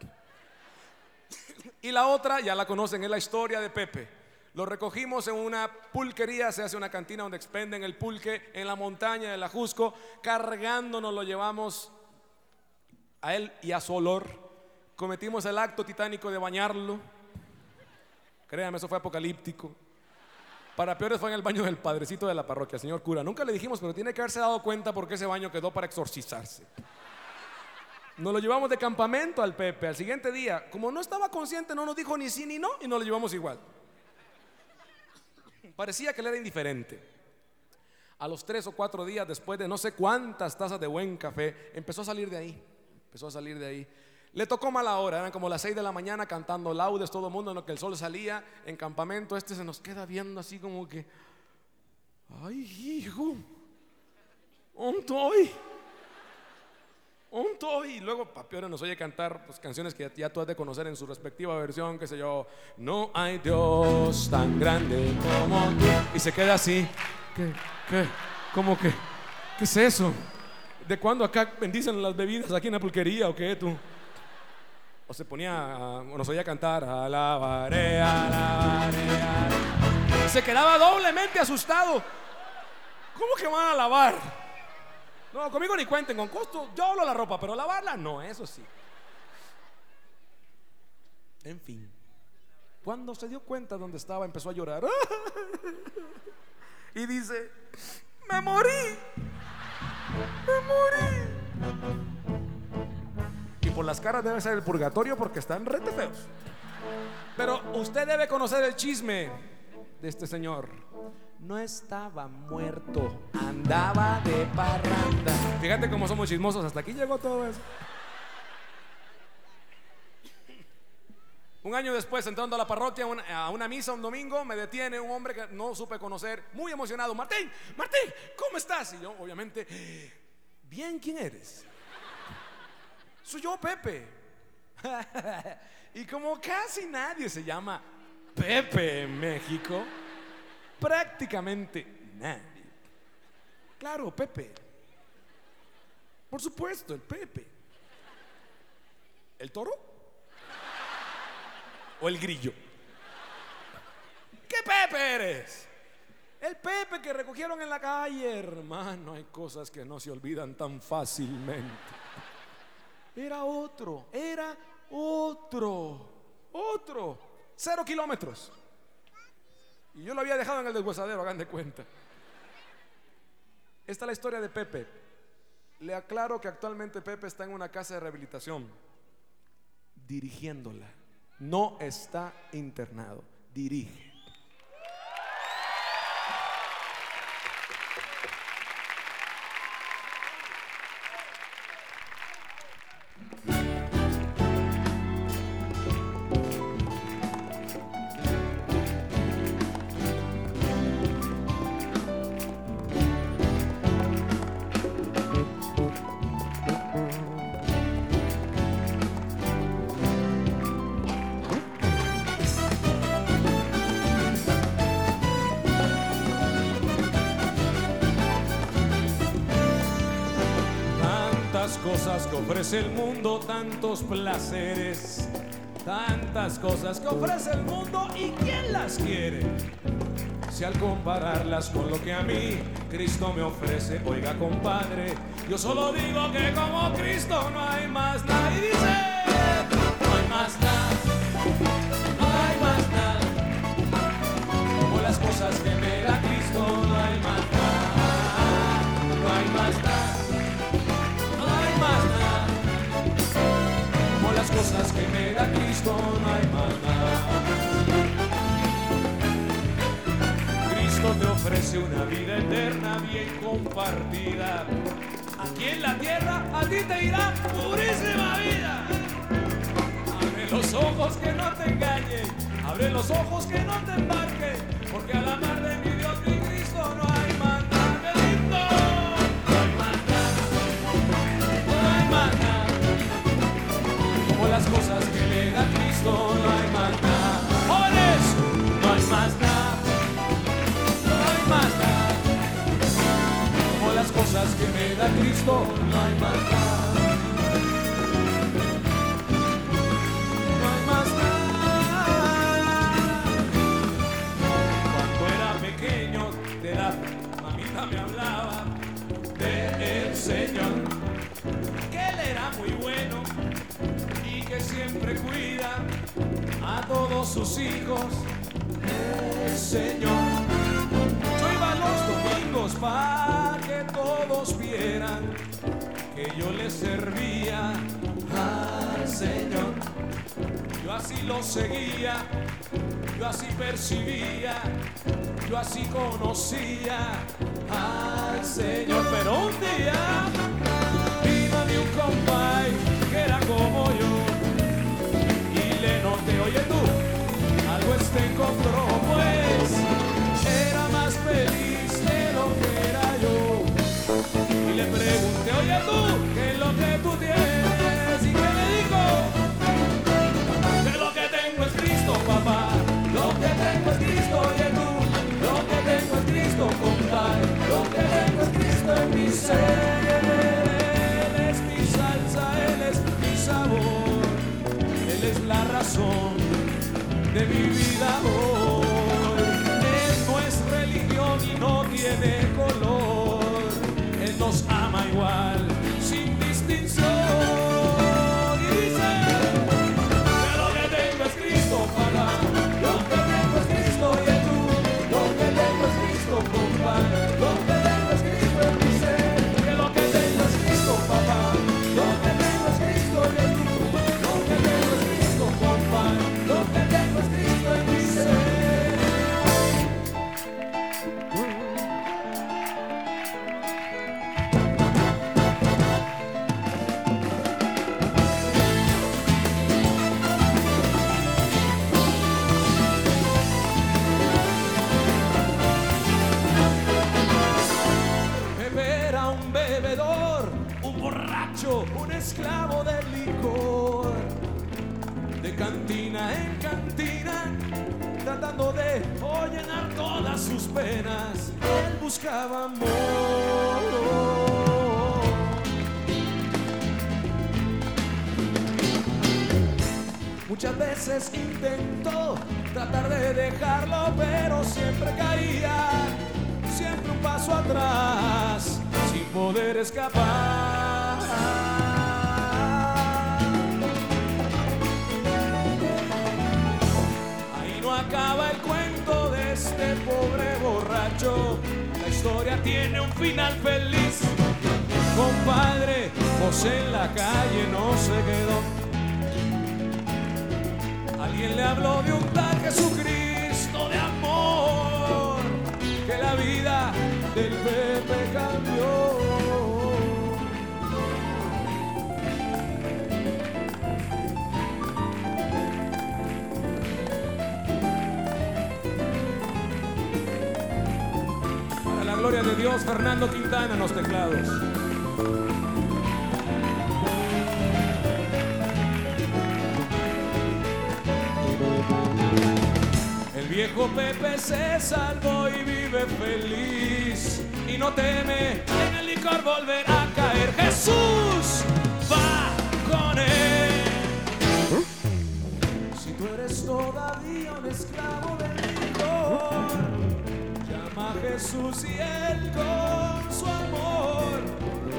Y la otra, ya la conocen, es la historia de Pepe. Lo recogimos en una pulquería, se hace una cantina donde expenden el pulque en la montaña de la Jusco. Cargándonos lo llevamos a él y a su olor. Cometimos el acto titánico de bañarlo. Créame, eso fue apocalíptico. Para peores fue en el baño del padrecito de la parroquia, señor cura. Nunca le dijimos, pero tiene que haberse dado cuenta porque ese baño quedó para exorcizarse. Nos lo llevamos de campamento al Pepe. Al siguiente día, como no estaba consciente, no nos dijo ni sí ni no y nos lo llevamos igual. Parecía que él era indiferente. A los tres o cuatro días después de no sé cuántas tazas de buen café, empezó a salir de ahí. Empezó a salir de ahí. Le tocó mala hora, eran como las seis de la mañana cantando laudes, todo el mundo en lo que el sol salía en campamento. Este se nos queda viendo así como que, ay, hijo, ¿dónde estoy? ¿Dónde estoy? Y luego Papiora nos oye cantar pues, canciones que ya tú has de conocer en su respectiva versión, qué sé yo. No hay Dios tan grande como. Y se queda así. ¿Qué? ¿Qué? ¿Cómo que? ¿Qué es eso? ¿De cuándo acá bendicen las bebidas aquí en la pulquería o qué tú? O se ponía, o nos oía cantar, alabaré, alabaré, alabaré. Se quedaba doblemente asustado. ¿Cómo que van a lavar? No, conmigo ni cuenten, con costo yo hablo la ropa, pero lavarla no, eso sí. En fin, cuando se dio cuenta dónde estaba, empezó a llorar. Y dice, me morí, me morí. Y por las caras debe ser el purgatorio porque están rete feos. Pero usted debe conocer el chisme de este señor. No estaba muerto, andaba de parranda. Fíjate cómo somos chismosos, hasta aquí llegó todo eso. Un año después, entrando a la parroquia, a una misa un domingo, me detiene un hombre que no supe conocer, muy emocionado. Martín, Martín, ¿cómo estás? Y yo, obviamente, bien, ¿quién eres? Soy yo, Pepe. y como casi nadie se llama Pepe en México, prácticamente nadie. Claro, Pepe. Por supuesto, el Pepe. ¿El toro? ¿O el grillo? ¿Qué Pepe eres? El Pepe que recogieron en la calle, hermano. Hay cosas que no se olvidan tan fácilmente. Era otro, era otro, otro. Cero kilómetros. Y yo lo había dejado en el deshuesadero, hagan de cuenta. Esta es la historia de Pepe. Le aclaro que actualmente Pepe está en una casa de rehabilitación, dirigiéndola. No está internado, dirige. El mundo, tantos placeres, tantas cosas que ofrece el mundo y quién las quiere. Si al compararlas con lo que a mí Cristo me ofrece, oiga compadre, yo solo digo que como Cristo no hay más nada. Y dice, Cristo, te ofrece una vida eterna bien compartida. Aquí en la tierra a ti te irá purísima vida. Abre los ojos que no te engañen, abre los ojos que no te embarquen, porque a la mar de mi que me da Cristo no hay más nada. No hay más nada. Cuando era pequeño, de la mamita me hablaba del Señor, que él era muy bueno y que siempre cuida a todos sus hijos. El Señor, yo iba los domingos para todos vieran que yo le servía al Señor. Yo así lo seguía, yo así percibía, yo así conocía al Señor. Pero un día vino de un compay que era como yo y le noté, oye tú, algo encontró, pues Él es mi salsa, Él es mi sabor. Él es la razón de mi vida hoy. Él no es religión y no tiene color. Él nos ama igual, de llenar todas sus penas, él buscaba amor. Muchas veces intentó tratar de dejarlo, pero siempre caía, siempre un paso atrás, sin poder escapar. La historia tiene un final feliz. Compadre, José en la calle no se quedó. Alguien le habló de un tal Jesucristo de amor, que la vida del Pepe cambió. De Dios, Fernando Quintana en los teclados. El viejo Pepe se salvó y vive feliz y no teme en el licor volver a caer. Jesús va con él. Si tú eres todavía un esclavo a Jesús y con su amor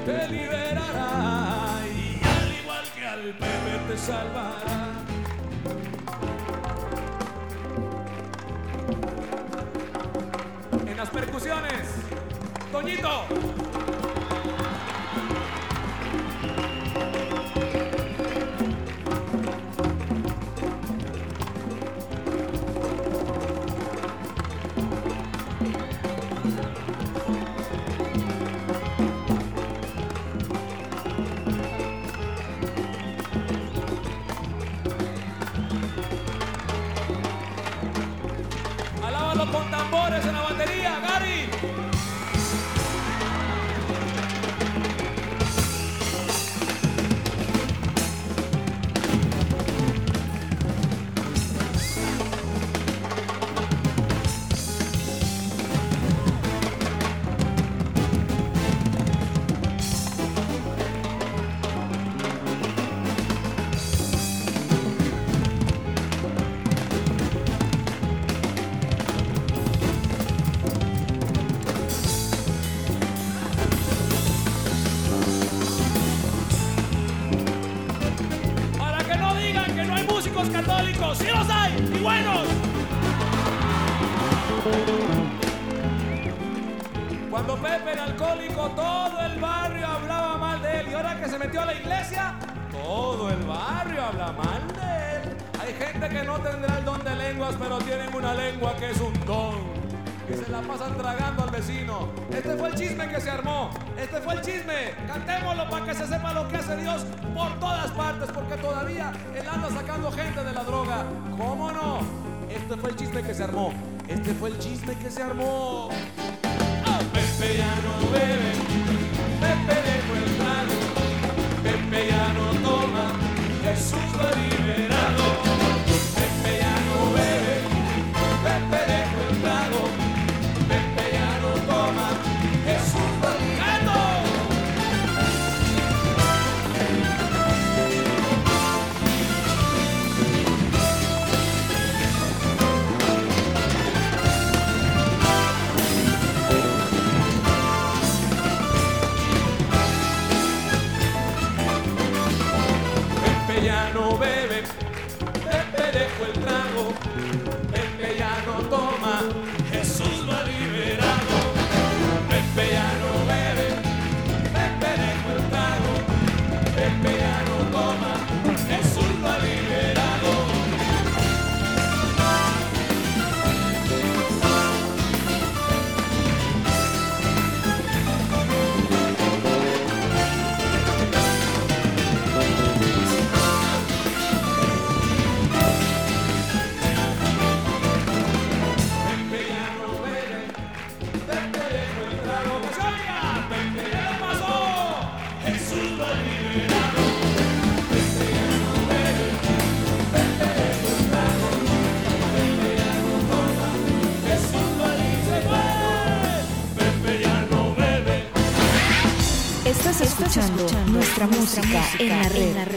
te liberará y al igual que al Pepe te salvará. En las percusiones, Toñito. Que se armó. Música, en la red.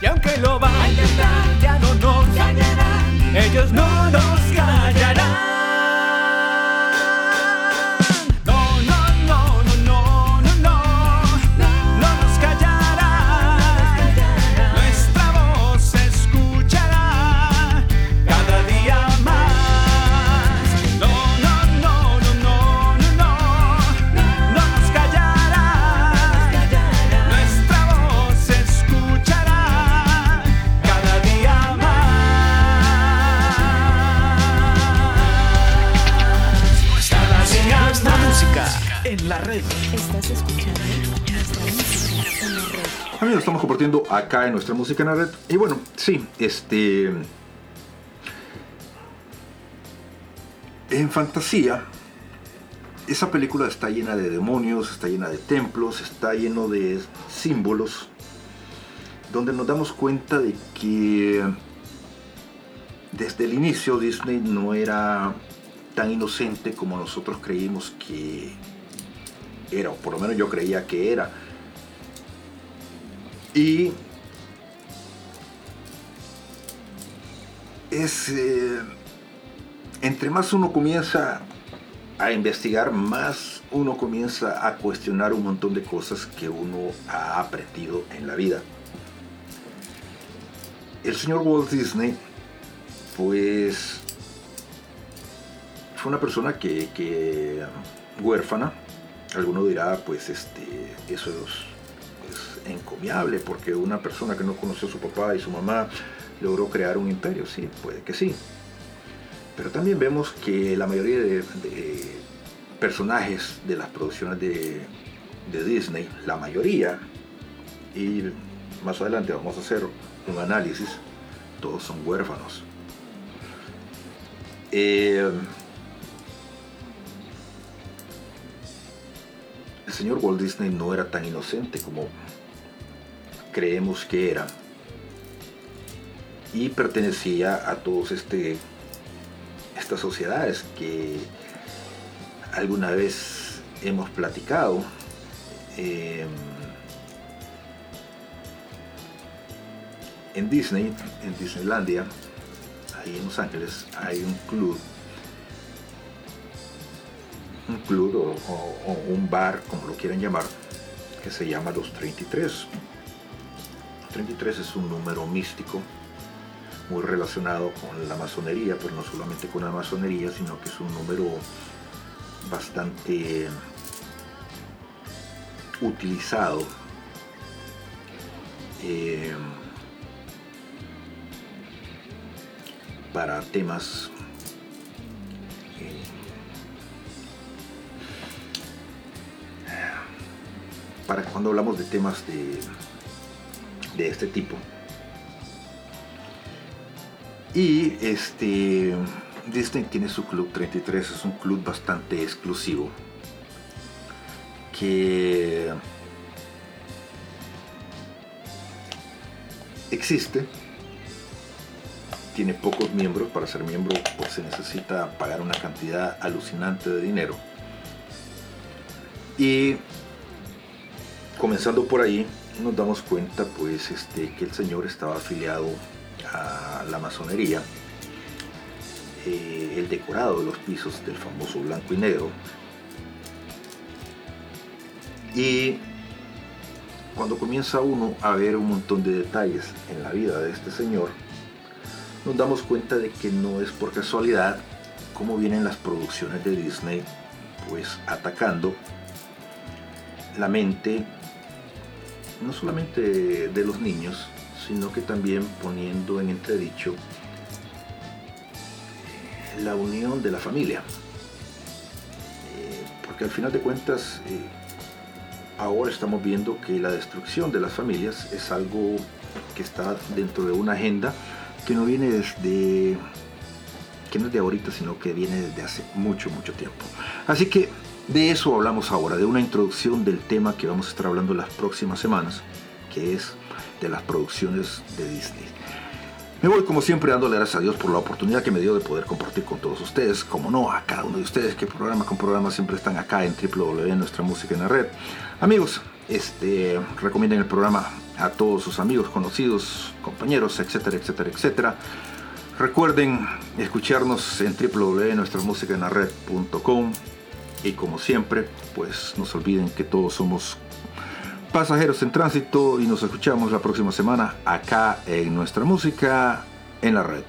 Y aunque lo van a intentar, ya no nos callarán. Ellos no nos callarán. Red. Amigos, estamos compartiendo acá en nuestra música en la red. Y bueno, sí, este. En fantasía, esa película está llena de demonios, está llena de templos, está lleno de símbolos, donde nos damos cuenta de que desde el inicio Disney no era tan inocente como nosotros creímos que era, o por lo menos yo creía que era. Y es eh, entre más uno comienza a investigar, más uno comienza a cuestionar un montón de cosas que uno ha aprendido en la vida. El señor Walt Disney, pues, fue una persona que, que huérfana. Alguno dirá, pues, este, eso es, encomiable, porque una persona que no conoció a su papá y su mamá logró crear un imperio. Sí, puede que sí. Pero también vemos que la mayoría de, personajes de las producciones de, de Disney, la mayoría, y más adelante vamos a hacer un análisis, todos son huérfanos. Eh, el señor Walt Disney no era tan inocente como creemos que era. Y pertenecía a todos este estas sociedades que alguna vez hemos platicado. Eh, en Disney en Disneylandia ahí en Los Ángeles hay un club un club o un bar como lo quieran llamar que se llama los 33 33 es un número místico muy relacionado con la masonería, pero no solamente con la masonería, sino que es un número bastante utilizado eh, para temas eh, para cuando hablamos de temas de, de este tipo. Y este Disney tiene su club 33, es un club bastante exclusivo que existe, tiene pocos miembros, para ser miembro pues, se necesita pagar una cantidad alucinante de dinero. Y comenzando por ahí, nos damos cuenta pues este, que el señor estaba afiliado a la masonería. Eh, el decorado de los pisos del famoso blanco y negro. Y cuando comienza uno a ver un montón de detalles en la vida de este señor, nos damos cuenta de que no es por casualidad cómo vienen las producciones de Disney, pues atacando la mente no solamente de los niños, sino que también poniendo en entredicho eh, la unión de la familia. Eh, porque al final de cuentas, eh, ahora estamos viendo que la destrucción de las familias es algo que está dentro de una agenda que no viene desde que no es de ahorita, sino que viene desde hace mucho, mucho tiempo. Así que de eso hablamos ahora, de una introducción del tema que vamos a estar hablando las próximas semanas, que es de las producciones de Disney. Me voy como siempre dándole gracias a Dios por la oportunidad que me dio de poder compartir con todos ustedes, como no a cada uno de ustedes que programa con programa siempre están acá en www nuestra música en la red. Amigos, este recomienden el programa a todos sus amigos, conocidos, compañeros, etcétera, etcétera, etcétera. Recuerden escucharnos en www.nuestramusicaenlared.com y como siempre, pues no se olviden que todos somos pasajeros en tránsito y nos escuchamos la próxima semana acá en Nuestra Música en la Red.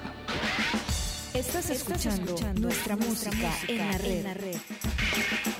Estás escuchando, nuestra, música, en la red. Ya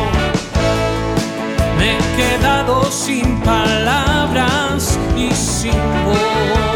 Quedado sin palabras y sin voz.